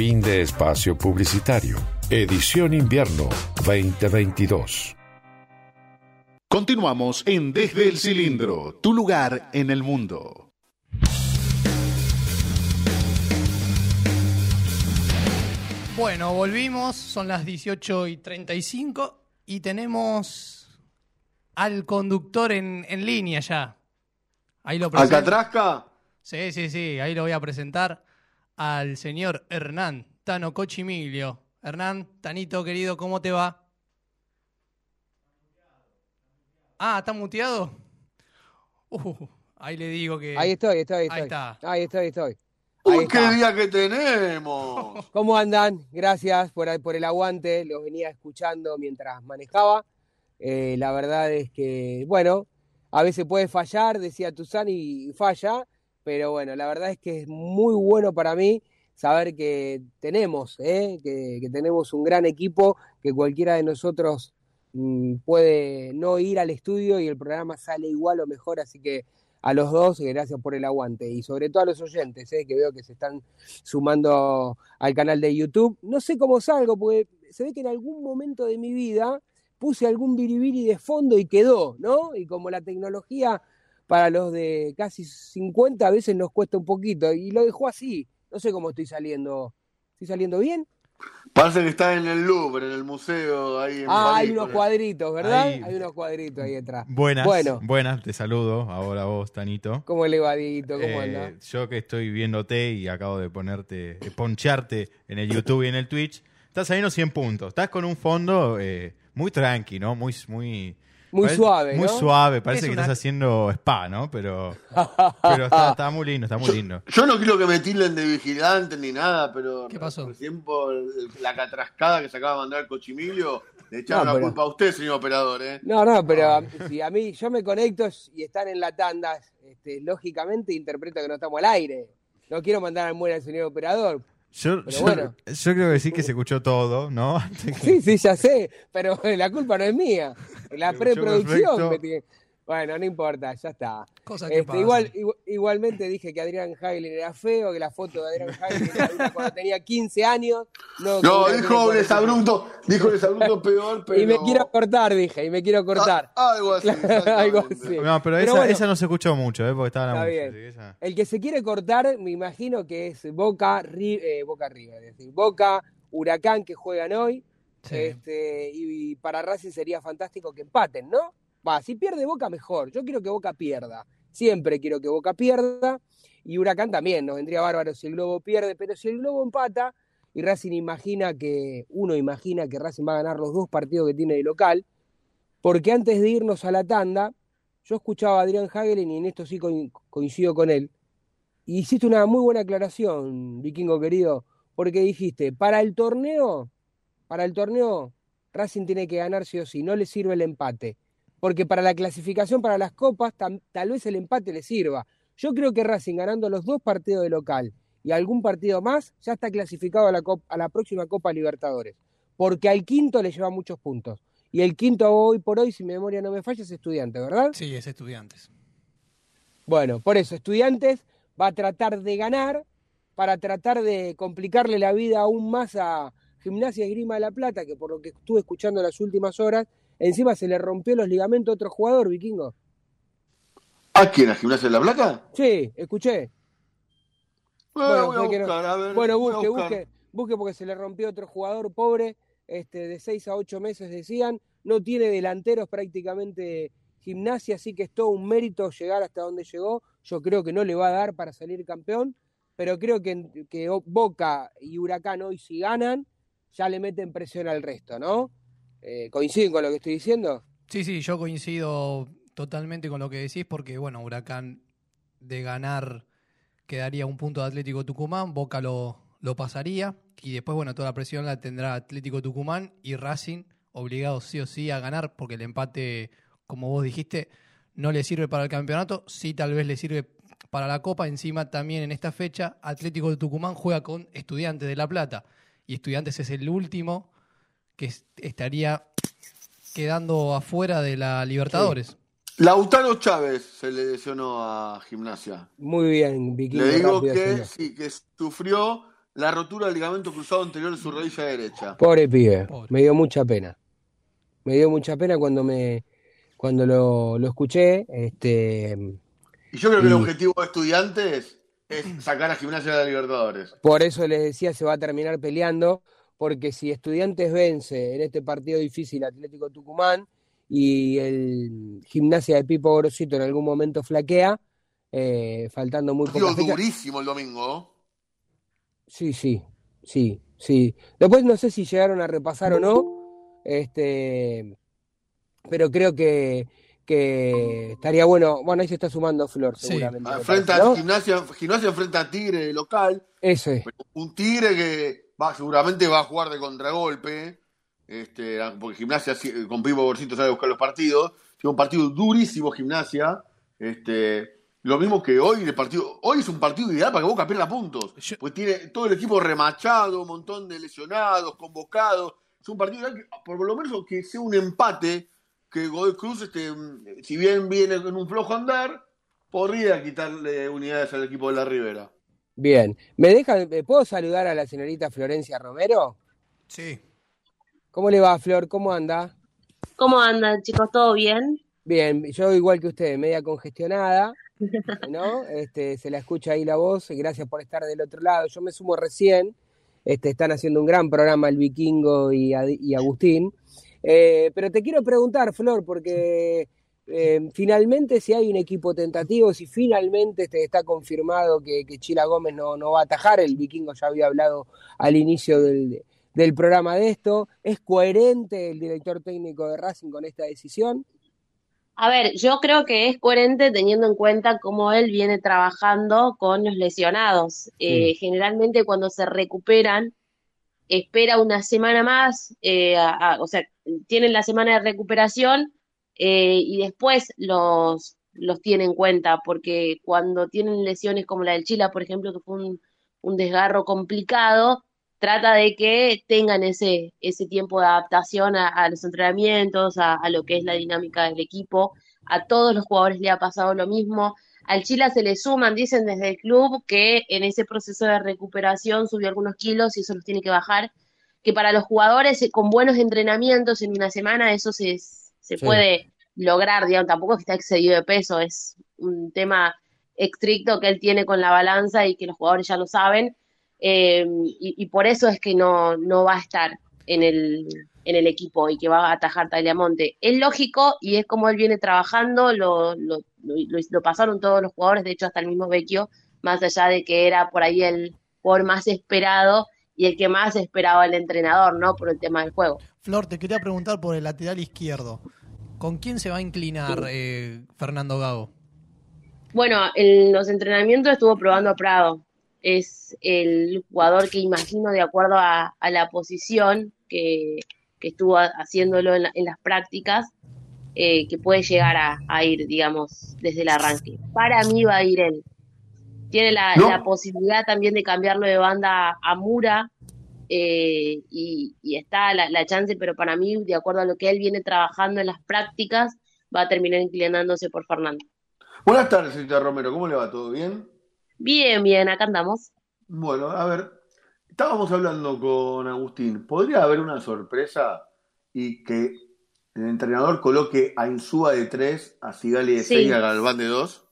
Fin de espacio publicitario. Edición Invierno 2022. Continuamos en Desde el Cilindro, tu lugar en el mundo. Bueno, volvimos, son las 18 y 35 y tenemos al conductor en, en línea ya. Ahí lo presento. ¿Alcatrasca? Sí, sí, sí, ahí lo voy a presentar al señor Hernán Tano Cochimilio. Hernán, Tanito querido, ¿cómo te va? Ah, ¿está muteado? Uh, ahí le digo que... Ahí estoy, estoy, Ahí estoy. está. Ahí estoy, estoy. Ahí ¡Uy, qué día que tenemos! [LAUGHS] ¿Cómo andan? Gracias por, por el aguante. Los venía escuchando mientras manejaba. Eh, la verdad es que, bueno, a veces puede fallar, decía Tuzani, y falla, pero bueno, la verdad es que es muy bueno para mí saber que tenemos, ¿eh? que, tenemos un gran equipo, que cualquiera de nosotros mm, puede no ir al estudio y el programa sale igual o mejor, así que a los dos, gracias por el aguante y sobre todo a los oyentes, eh, que veo que se están sumando al canal de YouTube. No sé cómo salgo, porque se ve que en algún momento de mi vida puse algún biribiri de fondo y quedó, ¿no? Y como la tecnología para los de casi 50 a veces nos cuesta un poquito y lo dejó así. No sé cómo estoy saliendo. ¿Estoy saliendo bien? Parece que está en el Louvre, en el museo, ahí en Ah, hay unos cuadritos, ¿verdad? Ahí. Hay unos cuadritos ahí atrás. Buenas, Bueno, buenas, te saludo. Ahora vos, Tanito. ¿cómo le va, Dieguito? ¿Cómo Eh, anda? yo que estoy viéndote y acabo de ponerte, de poncharte en el YouTube y en el Twitch, estás saliendo 100 puntos. Estás con un fondo eh, muy tranqui, ¿no? Muy, muy, Muy parece- suave, Muy ¿no? suave. Parece Es que una- estás haciendo spa, ¿no? Pero, [LAUGHS] pero está, está muy lindo, está muy lindo. Yo no quiero que me tilden de vigilante ni nada, pero ¿Qué pasó? recién por el- la catrascada que se acaba de mandar Cochimilio, le echaron No, la pero- culpa a usted, señor operador, ¿eh? No, no, pero si a mí yo me conecto y están en la tanda, este, lógicamente interpreto que no estamos al aire. No quiero mandar al muere al señor operador. Yo, bueno. yo creo que sí que [LAUGHS] se escuchó todo, ¿no? Sí, sí, ya sé, pero la culpa no es mía. La preproducción me tiene- Bueno, no importa, ya está. Cosa que Este, pasa. igual, igu- igualmente dije que Adrián Hagelin era feo, que la foto de Adrián Hagelin era [LAUGHS] cuando tenía 15 años. No, dijo tiene Lesabrunto, dijo Lesabrunto [LAUGHS] peor, pero... Y me quiero cortar, dije, y me quiero cortar. Ah, algo así. Algo así. No, pero, Pero esa, bueno. esa no se escuchó mucho, ¿eh? Porque estaba la Está música, bien. así que esa- El que se quiere cortar, me imagino que es Boca, Ri- eh, Boca River, es decir, Boca, Huracán que juegan hoy. Sí. Este, y para Racing sería fantástico que empaten, ¿no? Va, si pierde Boca, mejor. Yo quiero que Boca pierda. Siempre quiero que Boca pierda. Y Huracán también, nos vendría bárbaro si el Globo pierde. Pero si el Globo empata y Racing imagina que, uno imagina que Racing va a ganar los dos partidos que tiene de local, porque antes de irnos a la tanda, yo escuchaba a Adrián Hagelin y en esto sí co- coincido con él. Y hiciste una muy buena aclaración, vikingo querido, porque dijiste, para el torneo, para el torneo, Racing tiene que ganar sí o sí, no le sirve el empate. Porque para la clasificación para las copas, tam- tal vez el empate le sirva. Yo creo que Racing ganando los dos partidos de local y algún partido más, ya está clasificado a la, cop- a la próxima Copa Libertadores. Porque al quinto le lleva muchos puntos. Y el quinto hoy por hoy, si mi memoria no me falla, es estudiante, ¿verdad? Sí, es estudiantes. Bueno, por eso, Estudiantes va a tratar de ganar para tratar de complicarle la vida aún más a Gimnasia Esgrima de la Plata, que por lo que estuve escuchando las últimas horas, encima se le rompió los ligamentos a otro jugador, vikingo. ¿A quién? ¿A Gimnasia de la Plata? Sí, escuché. Eh, Bueno, no- ver. Busque, busque, busque porque se le rompió otro jugador pobre, este, de 6 a 8 meses decían, no tiene delanteros prácticamente gimnasia, así que es todo un mérito llegar hasta donde llegó. Yo creo que no le va a dar para salir campeón, pero creo que, que Boca y Huracán hoy si ganan, ya le meten presión al resto, ¿no? Eh, ¿Coinciden con lo que estoy diciendo? Sí, sí, yo coincido totalmente con lo que decís porque, bueno, Huracán de ganar quedaría un punto de Atlético Tucumán, Boca lo, lo pasaría y después, bueno, toda la presión la tendrá Atlético Tucumán y Racing obligado sí o sí a ganar porque el empate, como vos dijiste, no le sirve para el campeonato, sí tal vez le sirve para la Copa. Encima también en esta fecha Atlético de Tucumán juega con Estudiantes de La Plata y Estudiantes es el último que est- estaría quedando afuera de la Libertadores. Lautaro Chávez se le lesionó a Gimnasia. Muy bien, Vikingo. Le digo rápido, que señor. sí, que sufrió la rotura del ligamento cruzado anterior de su rodilla derecha. Pobre pibe, Pobre. me dio mucha pena. Me dio mucha pena cuando me cuando lo, lo escuché. Este, Y yo creo que el objetivo de estudiantes es sacar a Gimnasia de la Libertadores. por eso les decía, se va a terminar peleando, porque si Estudiantes vence en este partido difícil Atlético Tucumán y el gimnasia de Pipo Grosito en algún momento flaquea, eh, faltando muy fechas. durísimo el domingo. Sí, sí, sí, sí. Después no sé si llegaron a repasar o no, este, pero creo que, que estaría bueno. Bueno, ahí se está sumando Flor, Sí. seguramente. me Enfrenta parece, a ¿no? Gimnasia, Gimnasia enfrenta a Tigre local. Ese, Un Tigre que va, seguramente va a jugar de contragolpe. Este, porque Gimnasia con Pipo Borcito sabe buscar los partidos. Tiene un partido durísimo Gimnasia. Este, lo mismo que hoy el partido. Hoy es un partido ideal para que Boca pierda puntos. Pues tiene todo el equipo remachado, un montón de lesionados, convocados. es un partido que, por lo menos que sea un empate, que Godoy Cruz, este, si bien viene en un flojo andar, podría quitarle unidades al equipo de la Ribera. Bien, ¿me dejan, puedo saludar a la señorita Florencia Romero? Sí. ¿Cómo le va, Flor? ¿Cómo anda? ¿Cómo andan, chicos? ¿Todo bien? Bien, yo igual que usted, media congestionada, [LAUGHS] ¿no? Este, se la escucha ahí la voz, gracias por estar del otro lado. Yo me sumo recién, este, están haciendo un gran programa el Vikingo y, y Agustín. Eh, pero te quiero preguntar, Flor, porque eh, finalmente si hay un equipo tentativo, si finalmente te está confirmado que, Chila Gómez no, no, va a atajar, el vikingo ya había hablado al inicio del, del, programa de esto, ¿es coherente el director técnico de Racing con esta decisión? A ver, yo creo que es coherente teniendo en cuenta cómo él viene trabajando con los lesionados. Eh, generalmente cuando se recuperan, espera una semana más, eh, o sea, tienen la semana de recuperación eh, y después los, los tiene en cuenta, porque cuando tienen lesiones como la del Chila, por ejemplo, que fue un, un desgarro complicado, trata de que tengan ese, ese tiempo de adaptación a, los entrenamientos, a, lo que es la dinámica del equipo. A todos los jugadores le ha pasado lo mismo. Al Chila se le suman, dicen desde el club, que en ese proceso de recuperación subió algunos kilos y eso los tiene que bajar. Que para los jugadores con buenos entrenamientos en una semana eso se, se puede lograr, digamos, tampoco es que está excedido de peso, es un tema estricto que él tiene con la balanza y que los jugadores ya lo saben, eh, y, por eso es que no, no va a estar en el, en el equipo y que va a atajar Tagliamonte. Es lógico y es como él viene trabajando, lo, lo, lo, pasaron todos los jugadores, de hecho hasta el mismo Vecchio, más allá de que era por ahí el jugador más esperado y el que más esperaba el entrenador, ¿no? Por el tema del juego. Flor, te quería preguntar por el lateral izquierdo. ¿Con quién se va a inclinar eh, Fernando Gago? Bueno, en los entrenamientos estuvo probando a Prado. Es el jugador que imagino de acuerdo a, la posición que, estuvo haciéndolo en, las prácticas, eh, que puede llegar a, ir, digamos, desde el arranque. Para mí va a ir él. Tiene la, la posibilidad también de cambiarlo de banda a Mura, eh, y, está la, chance, pero para mí, de acuerdo a lo que él viene trabajando en las prácticas, va a terminar inclinándose por Fernando. Buenas tardes, señorita Romero, ¿cómo le va? ¿Todo bien? Bien, bien, acá andamos. Bueno, a ver, estábamos hablando con Agustín, ¿podría haber una sorpresa y que el entrenador coloque a Insúa de 3, a Sigali de 6 y a Galván de 2?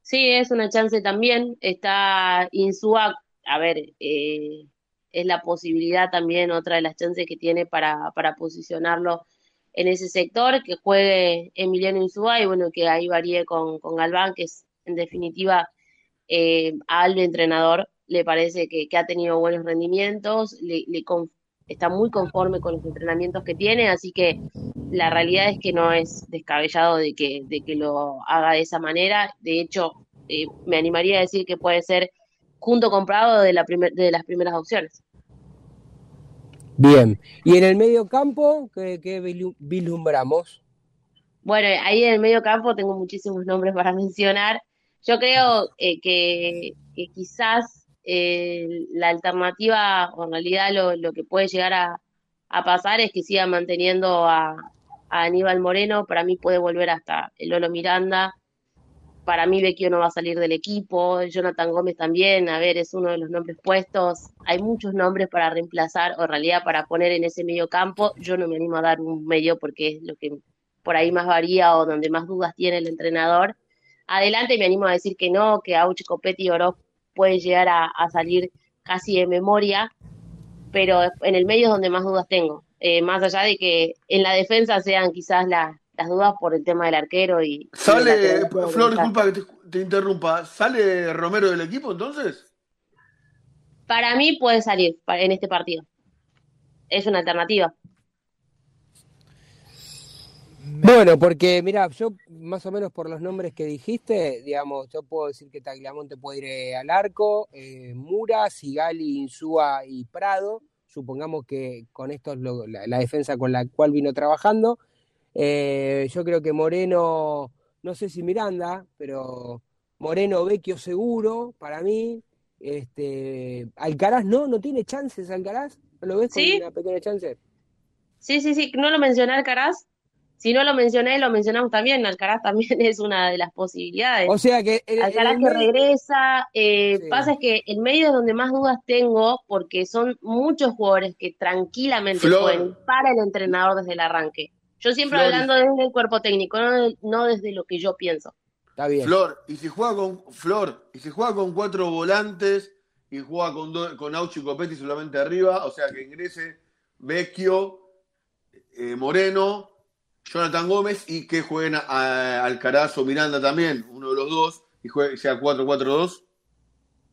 Sí, es una chance también. Está Insúa, a ver, eh, es la posibilidad también, otra de las chances que tiene para, para posicionarlo en ese sector, que juegue Emiliano Insúa y bueno, que ahí varíe con, con Galván, que es en definitiva eh, al entrenador le parece que, ha tenido buenos rendimientos, le, está muy conforme con los entrenamientos que tiene, así que la realidad es que no es descabellado de que, de que lo haga de esa manera. De hecho, eh, me animaría a decir que puede ser junto comprado de, la de las primeras opciones. Bien, y en el medio campo, ¿qué, vislumbramos? Bueno, ahí en el medio campo tengo muchísimos nombres para [LAUGHS] mencionar. Yo creo eh, que, quizás eh, la alternativa, o en realidad lo, que puede llegar a, pasar es que siga manteniendo a, a, Aníbal Moreno. Para mí puede volver hasta el Lolo Miranda para mí Vecchio no va a salir del equipo, Jonathan Gómez también, a ver, es uno de los nombres puestos. Hay muchos nombres para reemplazar o en realidad para poner en ese medio campo. Yo no me animo a dar un medio porque es lo que por ahí más varía o donde más dudas tiene el entrenador. Adelante me animo a decir que no, que Auchi, Copetti y Oroz pueden llegar a, salir casi de memoria, pero en el medio es donde más dudas tengo. Eh, más allá de que en la defensa sean quizás las las dudas por el tema del arquero y... ¿Sale, Flor, disculpa que te, interrumpa, ¿sale Romero del equipo entonces? Para mí puede salir en este partido. Es una alternativa. Bueno, porque mira, yo más o menos por los nombres que dijiste, digamos, yo puedo decir que Tagliamonte puede ir eh, al arco, eh, Mura, Sigali, Insúa y Prado. Supongamos que con esto es la, defensa con la cual vino trabajando. Eh, yo creo que Moreno, no sé si Miranda, pero Moreno Vecchio seguro para mí. Este, Alcaraz no, no tiene chances Alcaraz. ¿No lo ves con una pequeña chance? Sí, sí, sí, no lo mencioné Alcaraz. Si no lo mencioné, lo mencionamos también. Alcaraz [LAUGHS] también es una de las posibilidades. O sea que Alcaraz el que medio- regresa. eh, Sí. Pasa es que el medio es donde más dudas tengo porque son muchos jugadores que tranquilamente Flor. pueden ir para el entrenador desde el arranque. Yo siempre Flor. hablando desde el cuerpo técnico, no, de- no desde lo que yo pienso. Está bien. Flor, y si juega con Flor, y si juega con cuatro volantes y juega con do- con Auchi y Copetti solamente arriba, o sea que ingrese Vecchio, eh, Moreno, Jonathan Gómez y que jueguen a, a Alcaraz o Miranda también, uno de los dos, y juegue, sea 4-4-2.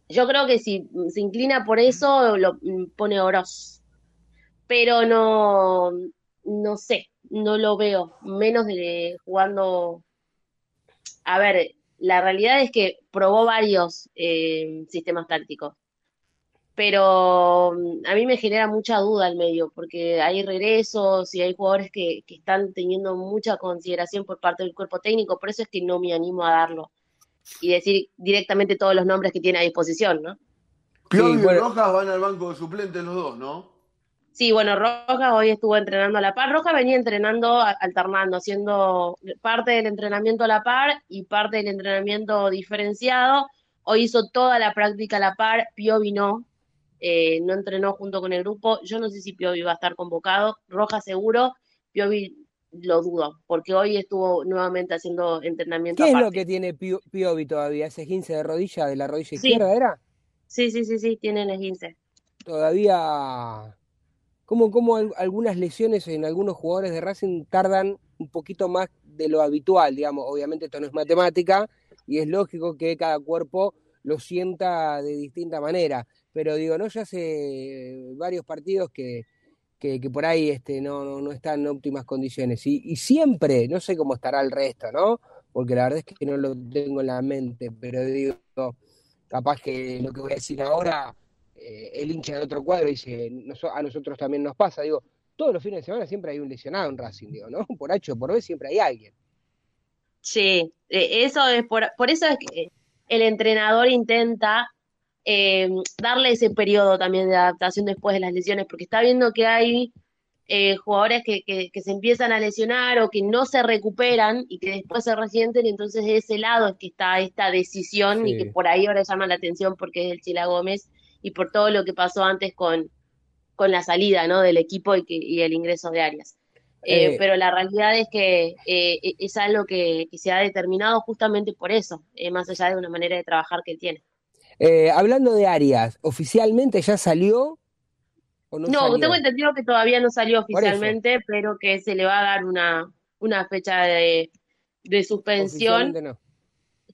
Yo creo que si se inclina por eso, lo pone Oroz. Pero no, no sé, no lo veo. Menos de jugando. A ver, la realidad es que probó varios eh, sistemas tácticos. Pero mm, a mí me genera mucha duda el medio, porque hay regresos y hay jugadores que, que están teniendo mucha consideración por parte del cuerpo técnico. Por eso es que no me animo a darlo y decir directamente todos los nombres que tiene a disposición, ¿no? Piovi Sí, y. Rojas van al banco de suplentes los dos, ¿no? Sí, bueno, Rojas hoy estuvo entrenando a la par. Rojas venía entrenando, alternando, haciendo parte del entrenamiento a la par y parte del entrenamiento diferenciado. Hoy hizo toda la práctica a la par. Piovi no, eh, no entrenó junto con el grupo. Yo no sé si Piovi va a estar convocado. Rojas seguro, Piovi lo dudo, porque hoy estuvo nuevamente haciendo entrenamiento ¿Qué es lo que tiene Pio- Piovi todavía? ¿Ese 15 de rodilla de la rodilla Sí. izquierda era? Sí, sí, sí, sí, tienen el 15. Todavía. Como, como al- algunas lesiones en algunos jugadores de Racing tardan un poquito más de lo habitual, digamos. Obviamente esto no es matemática y es lógico que cada cuerpo lo sienta de distinta manera. Pero digo, no, ya hace varios partidos que, que, que por ahí este, no, no, no están en óptimas condiciones. Y, y siempre, no sé cómo estará el resto, ¿no? Porque la verdad es que no lo tengo en la mente, pero digo, capaz que lo que voy a decir ahora, eh, el hincha de otro cuadro dice, "Noso- a nosotros también nos pasa, digo, todos los fines de semana siempre hay un lesionado en Racing, digo, ¿no? [LAUGHS] Por H o por B siempre hay alguien. Sí, eh, eso es por, por eso es que el entrenador intenta eh, darle ese periodo también de adaptación después de las lesiones, porque está viendo que hay eh, jugadores que, que, que se empiezan a lesionar o que no se recuperan y que después se resienten, y entonces de ese lado es que está esta decisión y que por ahí ahora llama la atención porque es el Chila Gómez y por todo lo que pasó antes con, con la salida, ¿no? del equipo y, que, y el ingreso de Arias. Eh, Eh, pero la realidad es que eh, e- es algo que, que se ha determinado justamente por eso, eh, más allá de una manera de trabajar que él tiene. Eh, hablando de Arias, ¿oficialmente ya salió o no No, salió? tengo entendido que todavía no salió oficialmente, pero que se le va a dar una, una fecha de, de suspensión. No.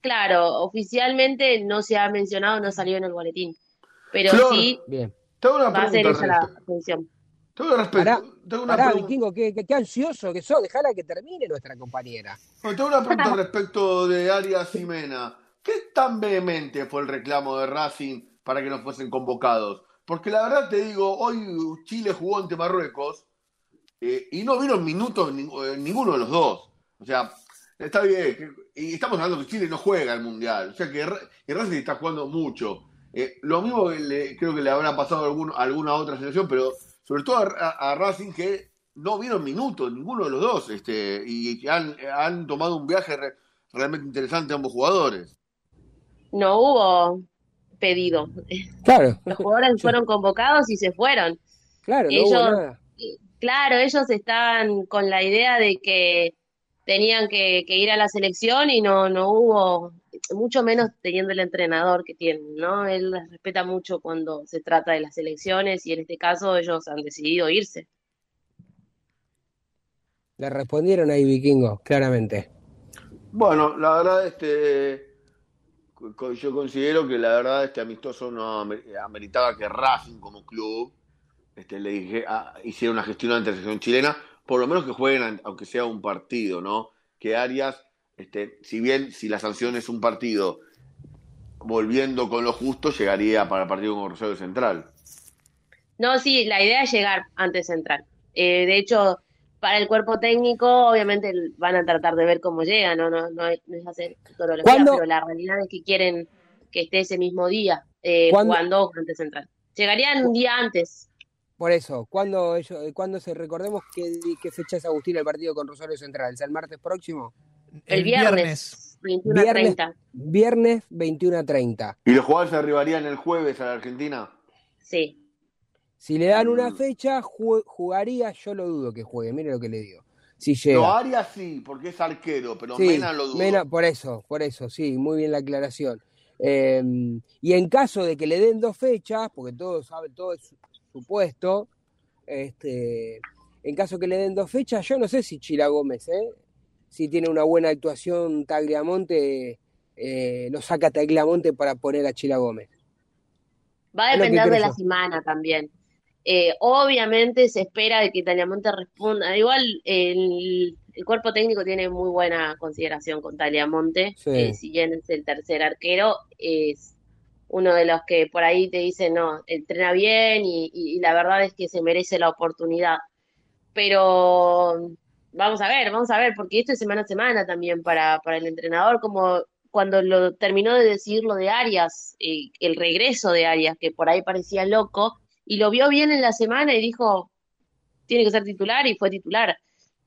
Claro, oficialmente no se ha mencionado, no salió en el boletín, pero Flor, sí Bien. Tengo una va a ser pregunta. esa la función. Tengo una, Pará, tengo una Pará, pregunta- Vikingo, qué, qué- qué ansioso que sos, dejala que termine nuestra compañera. Bueno, tengo una pregunta [LAUGHS] respecto de Arias y Mena. ¿Qué tan vehemente fue el reclamo de Racing para que no fuesen convocados? Porque la verdad te digo, hoy Chile jugó ante Marruecos eh, y no vieron minutos eh, ninguno de los dos. O sea, está bien. y estamos hablando que Chile no juega el Mundial. O sea que y Racing está jugando mucho. Eh, lo mismo que le- creo que le habrá pasado a, algún- a alguna otra selección, pero sobre todo a, a- a Racing que no vieron minutos, ninguno de los dos, este, y han, han tomado un viaje re- realmente interesante ambos jugadores. No hubo pedido. Claro, Los jugadores fueron convocados y se fueron. claro, no Ellos- hubo nada. Claro, ellos estaban con la idea de que tenían que, que ir a la selección y no, no hubo, mucho menos teniendo el entrenador que tienen, ¿no? Él les respeta mucho cuando se trata de las selecciones y en este caso ellos han decidido irse. Le respondieron ahí, Vikingo, claramente. Bueno, la verdad, este, yo considero que la verdad este amistoso no amer- ameritaba que Racing como club este, le dije, ah, hiciera una gestión ante la selección chilena, por lo menos que jueguen, aunque sea un partido, ¿no? Que Arias, este, si bien si la sanción es un partido, volviendo con lo justo, llegaría para el partido con Rosario Central. No, sí, la idea es llegar antes central. Eh, de hecho, para el cuerpo técnico, obviamente van a tratar de ver cómo llega, no, no, no, es, no es hacer ¿Cuándo? pero la realidad es que quieren que esté ese mismo día eh, jugando antes central. Llegarían un día antes. por eso, ¿cuándo, ellos, cuándo se recordemos qué, qué fecha es Agustín el partido con Rosario Central? ¿Es el martes próximo? El, viernes, 21 a Viernes, 30. viernes 21 a 30. ¿Y los jugadores arribarían el jueves a la Argentina? Sí. Si le dan Mm. una fecha, ju- jugaría, yo lo dudo que juegue, mire lo que le digo. Si llega. No, Arias sí, porque es arquero, pero Sí, Mena lo dudo. Mena, por eso, por eso, sí, muy bien la aclaración. Eh, y en caso de que le den dos fechas, porque todo sabe, todo es supuesto, este, en caso que le den dos fechas, yo no sé si Chila Gómez, ¿eh? Si tiene una buena actuación Tagliamonte, eh, lo saca Tagliamonte para poner a Chila Gómez. Va a depender de la semana también. Eh, obviamente se espera de que Taliamonte responda. Igual el, el cuerpo técnico tiene muy buena consideración con Taliamonte. Sí. Eh, si bien es el tercer arquero, es uno de los que por ahí te dice, no, entrena bien y, y- y la verdad es que se merece la oportunidad. Pero vamos a ver, vamos a ver, porque esto es semana a semana también para, para el entrenador, como cuando lo terminó de decir lo de Arias, eh, el regreso de Arias, que por ahí parecía loco, y lo vio bien en la semana y dijo, tiene que ser titular y fue titular.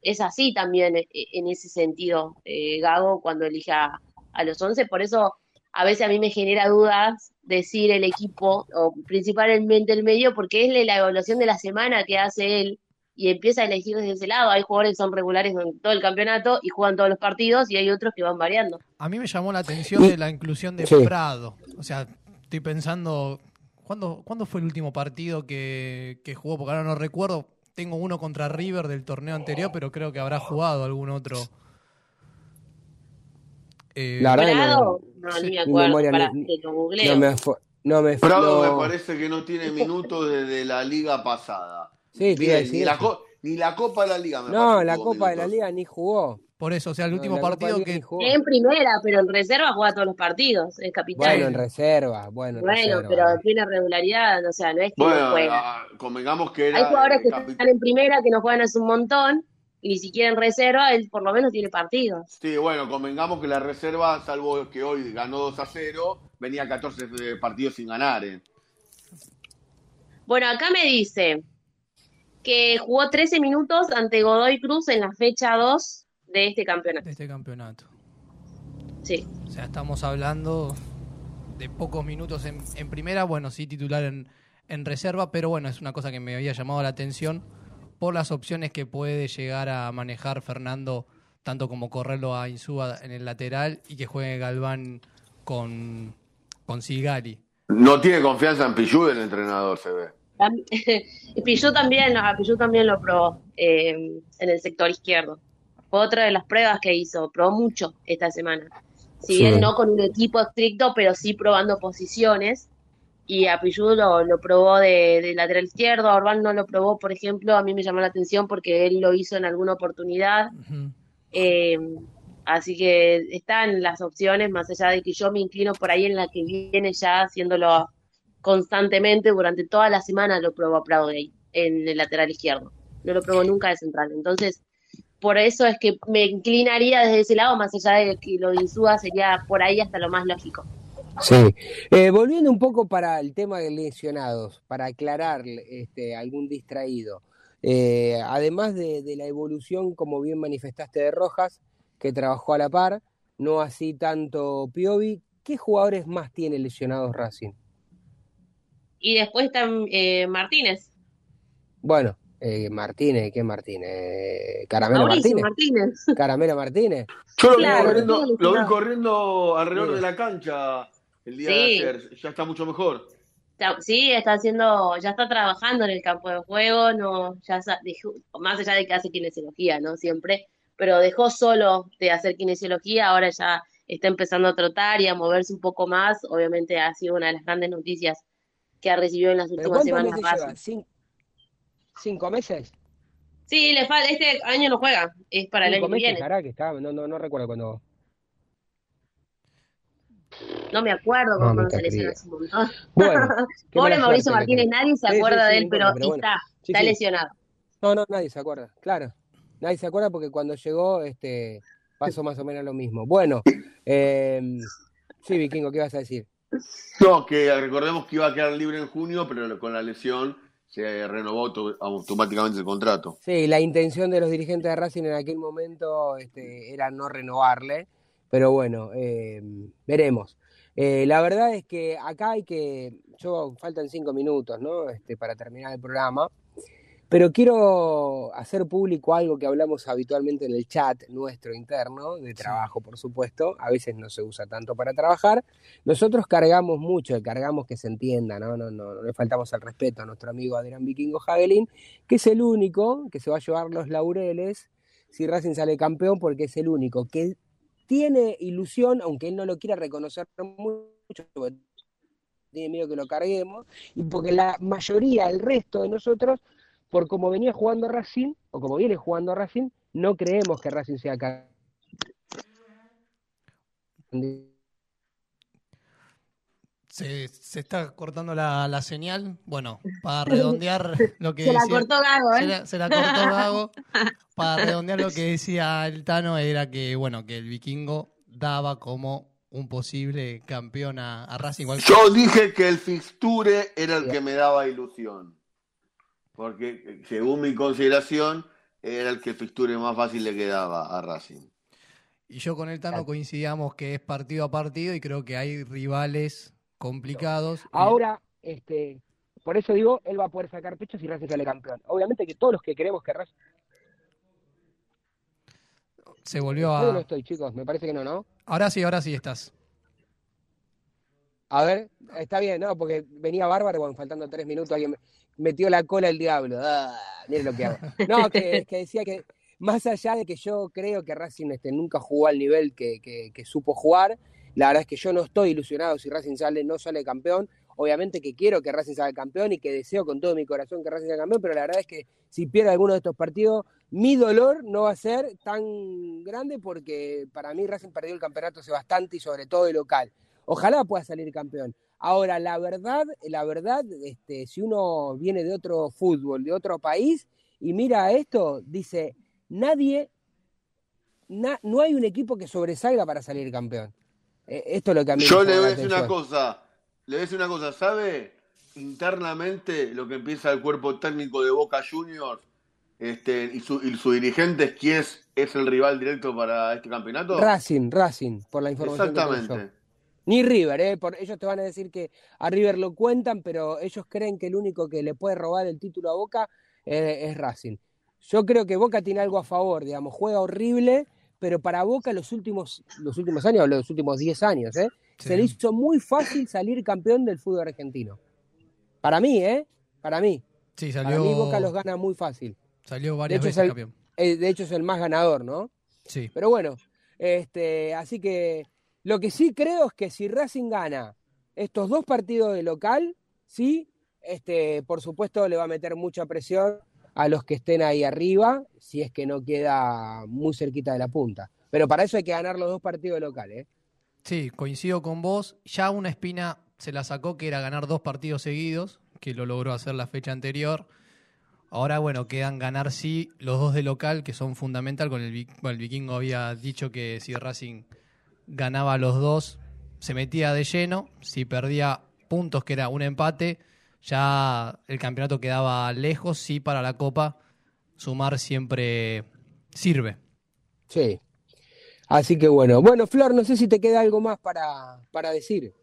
Es así también eh, en ese sentido, eh, Gago, cuando elige a, a los 11, por eso a veces a mí me genera dudas decir el equipo, o principalmente el medio, porque es la evaluación de la semana que hace él y empieza a elegir desde ese lado. Hay jugadores que son regulares en todo el campeonato y juegan todos los partidos y hay otros que van variando. A mí me llamó la atención de la inclusión de Sí. Prado. O sea, estoy pensando, ¿cuándo, ¿cuándo fue el último partido que, que jugó? Porque ahora no recuerdo. Tengo uno contra River del torneo anterior, pero creo que habrá jugado algún otro. Eh, La Prado, no- no, sí. ni me acuerdo, memoria para ni- que lo googleo. No me, fue- no me Prado no- me parece que no tiene minutos desde la liga pasada. Sí, Bien, ni, la eso. co- ni la Copa de la Liga me No, la Copa de la. Liga ni jugó. por eso, o sea, el No, último la partido que. jugó. En primera, pero en reserva juega todos los partidos, es capitán. Bueno, en reserva, bueno, en Bueno, reserva. pero tiene regularidad, o sea, no es que no Bueno, juega. ah, convengamos que era Hay jugadores eh, que están en primera que no juegan hace un montón y ni siquiera en reserva, él por lo menos tiene partidos. Sí, bueno, convengamos que la reserva, salvo que hoy ganó 2 a 0, venía 14 de partidos sin ganar. eh. Bueno, acá me dice que jugó 13 minutos ante Godoy Cruz en la fecha 2 de este campeonato. de este campeonato. Sí. O sea, estamos hablando de pocos minutos en, en primera, bueno, sí titular en, en reserva, pero bueno, es una cosa que me había llamado la atención por las opciones que puede llegar a manejar Fernando, tanto como correrlo a Insúa en el lateral y que juegue Galván con, con Sigali. No tiene confianza en Pichu el entrenador, se ve. [LAUGHS] Pillú también, a también lo probó eh, en el sector izquierdo. Fue otra de las pruebas que hizo, probó mucho esta semana. Si Sí. bien no con un equipo estricto, pero sí probando posiciones. Y a Pillú lo, lo probó de, de lateral izquierdo, a Orbán no lo probó, por ejemplo, a mí me llamó la atención porque él lo hizo en alguna oportunidad. Eh, así que están las opciones, más allá de que yo me inclino por ahí en la que viene ya haciéndolo constantemente durante toda la semana lo probó a Gay en el lateral izquierdo. No lo probó nunca de central. Entonces, por eso es que me inclinaría desde ese lado, más allá de que lo de Insúa sería por ahí hasta lo más lógico. Sí. Eh, volviendo un poco para el tema de lesionados, para aclarar este, algún distraído. Eh, además de, de la evolución, como bien manifestaste, de Rojas, que trabajó a la par, no así tanto Piovi, ¿qué jugadores más tiene lesionados Racing? Y después está eh, Martínez, Bueno, eh, Martínez, ¿qué Martínez? Eh, Caramelo Mauricio Martínez. Martínez. [LAUGHS] Caramelo Martínez. Yo lo, vi corriendo, lo vi corriendo alrededor Sí. de la cancha el día Sí. de ayer. Ya está mucho mejor. Sí, está haciendo, ya está trabajando en el campo de juego, no, ya dejó- más allá de que hace kinesiología, ¿no? Siempre, pero dejó solo de hacer kinesiología, ahora ya está empezando a trotar y a moverse un poco más. Obviamente ha sido una de las grandes noticias que ha recibido en las ¿Pero últimas semanas meses lleva? Racing. ¿Cin- ¿Cinco meses? Sí, le falta, este año no juega, es para el año que viene. caraca, está, no, no, no recuerdo cuándo. No me acuerdo No, cuando me se lesionó hace un montón. Bueno, Pobre Mauricio suerte Martínez, nadie se sí, acuerda sí, de él, pero, pero bueno. está, Sí, está sí. lesionado. No, no, nadie se acuerda, claro. Nadie se acuerda porque cuando llegó, este, pasó más o menos lo mismo. Bueno, eh, sí, Vikingo, ¿qué vas a decir? No, que recordemos que iba a quedar libre en junio, pero con la lesión se renovó automáticamente el contrato. Sí, la intención de los dirigentes de Racing en aquel momento este, era no renovarle, pero bueno, eh, veremos. Eh, la verdad es que acá hay que, yo faltan cinco minutos, ¿no? Este, para terminar el programa. Pero quiero hacer público algo que hablamos habitualmente en el chat nuestro interno, de trabajo, por supuesto. A veces no se usa tanto para trabajar. Nosotros cargamos mucho, cargamos que se entienda, ¿no? No, no, no le faltamos al respeto a nuestro amigo Adrián Vikingo Hagelin, que es el único que se va a llevar los laureles si Racing sale campeón, porque es el único que tiene ilusión, aunque él no lo quiera reconocer mucho, tiene miedo que lo carguemos, y porque la mayoría, el resto de nosotros, por como venía jugando Racing, o como viene jugando Racing, no creemos que Racing sea acá. Se, se, está cortando la, la, señal. Bueno, para [LAUGHS] redondear lo que se decía. La cortó Gago, ¿eh? se, la, se la cortó Gago. [LAUGHS] Para redondear lo que decía el Tano, era que, bueno, que el vikingo daba como un posible campeón a, a Racing. Yo dije que el fixture era el que me daba ilusión porque según mi consideración era el que fixture más fácil le quedaba a Racing. Y yo con el Tano coincidíamos que es partido a partido y creo que hay rivales complicados. Ahora, este, por eso digo, él va a poder sacar pecho si Racing sale campeón. Obviamente que todos los que queremos que Racing... Se volvió a... Yo no estoy, chicos, me parece que no, ¿no? Ahora sí, ahora sí estás. A ver, está bien, ¿no? Porque venía bárbaro, bueno, faltando tres minutos, alguien metió la cola el diablo. Ah, miren lo que hago. No, [LAUGHS] que, que, decía que más allá de que yo creo que Racing este, nunca jugó al nivel que, que, que, supo jugar, la verdad es que yo no estoy ilusionado si Racing sale, no sale campeón. Obviamente que quiero que Racing salga campeón y que deseo con todo mi corazón que Racing salga campeón, pero la verdad es que si pierde alguno de estos partidos, mi dolor no va a ser tan grande porque para mí Racing perdió el campeonato hace bastante y sobre todo el local. Ojalá pueda salir campeón. Ahora, la verdad, la verdad, este, si uno viene de otro fútbol, de otro país, y mira esto, dice, nadie, na, no hay un equipo que sobresalga para salir campeón. Eh, esto es lo que a mí Yo me le voy a decir una cosa, le voy a decir una cosa, ¿sabe? Internamente lo que empieza el cuerpo técnico de Boca Juniors este, y, su, y su dirigente, ¿quién es, es el rival directo para este campeonato? Racing, Racing, por la información Exactamente. Ni River, ¿eh? Por, ellos te van a decir que a River lo cuentan, pero ellos creen que el único que le puede robar el título a Boca eh, es Racing. Yo creo que Boca tiene algo a favor, digamos, juega horrible, pero para Boca los últimos, los últimos años, los últimos 10 años, ¿eh? Sí. se le hizo muy fácil salir campeón del fútbol argentino. Para mí, ¿eh? Para mí. Sí, Para salió, mí Boca los gana muy fácil. salió varias veces el, campeón. eh, de hecho es el más ganador, ¿no? Sí. Pero bueno, este, así que lo que sí creo es que si Racing gana estos dos partidos de local, sí, este, por supuesto le va a meter mucha presión a los que estén ahí arriba, si es que no queda muy cerquita de la punta. Pero para eso hay que ganar los dos partidos de local, ¿eh? Sí, coincido con vos. Ya una espina se la sacó que era ganar dos partidos seguidos, que lo logró hacer la fecha anterior. Ahora, bueno, quedan ganar sí los dos de local, que son fundamental. Con el, el vikingo había dicho que si Racing ganaba los dos, se metía de lleno. Si perdía puntos, que era un empate, ya el campeonato quedaba lejos. Sí, para la Copa, sumar siempre sirve. Sí. Así que bueno. Bueno, Flor, no sé si te queda algo más para, para decir.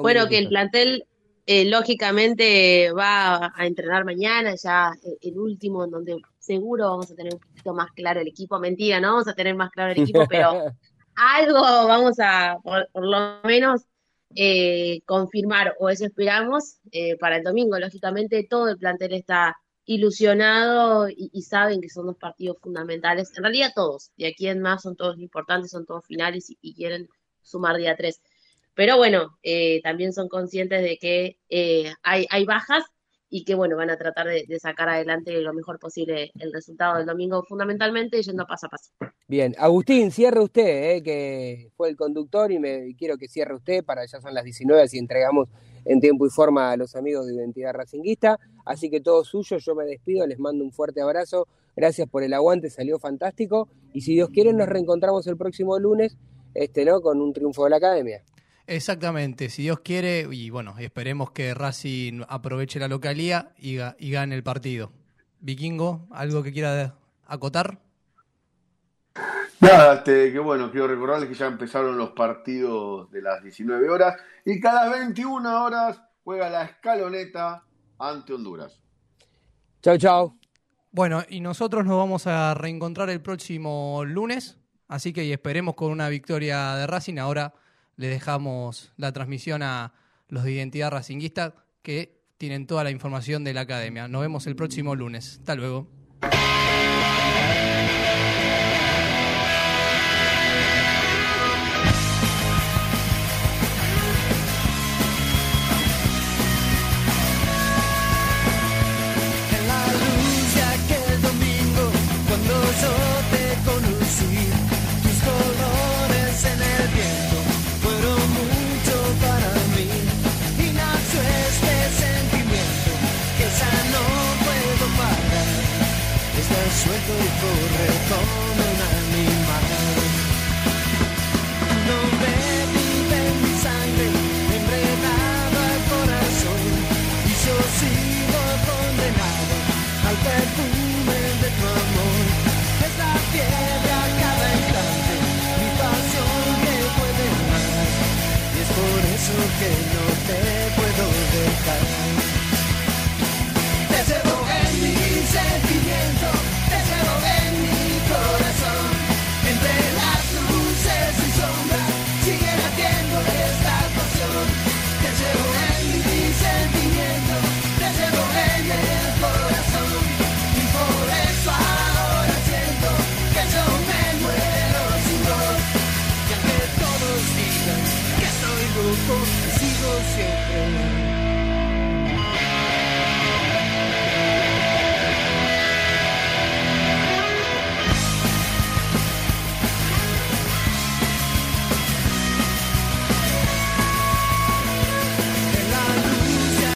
Bueno, que el plantel eh, lógicamente va a entrenar mañana, ya eh, el último, en donde seguro vamos a tener un poquito más claro el equipo. Mentira, no vamos a tener más claro el equipo, pero [LAUGHS] algo vamos a, por, por lo menos, eh, confirmar, o eso esperamos, eh, para el domingo. Lógicamente, todo el plantel está ilusionado y, saben que son dos partidos fundamentales. En realidad, todos, de aquí en más, son todos importantes, son todos finales y, y quieren sumar día 3. Pero bueno, eh, también son conscientes de que eh, hay, hay bajas y que bueno, van a tratar de, sacar adelante lo mejor posible el resultado del domingo, fundamentalmente yendo paso a paso. Bien, Agustín, cierre usted, eh, que fue el conductor y me quiero que cierre usted para ya son las 19 y entregamos en tiempo y forma a los amigos de Identidad Racinguista. Así que todo suyo, yo me despido, les mando un fuerte abrazo. Gracias por el aguante, salió fantástico. Y si Dios quiere, nos reencontramos el próximo lunes, este, ¿no? Con un triunfo de la academia. Exactamente, si Dios quiere, y bueno, esperemos que Racing aproveche la localía y, ga- y gane el partido. Vikingo, ¿algo que quiera acotar? Nada, este, que bueno, quiero recordarles que ya empezaron los partidos de las 19 horas y cada 21 horas juega la escaloneta ante Honduras. Chau, chau. Bueno, y nosotros nos vamos a reencontrar el próximo lunes, así que y esperemos con una victoria de Racing. Ahora le dejamos la transmisión a los de Identidad Racinguista que tienen toda la información de la academia. Nos vemos el próximo lunes. Hasta luego. que no te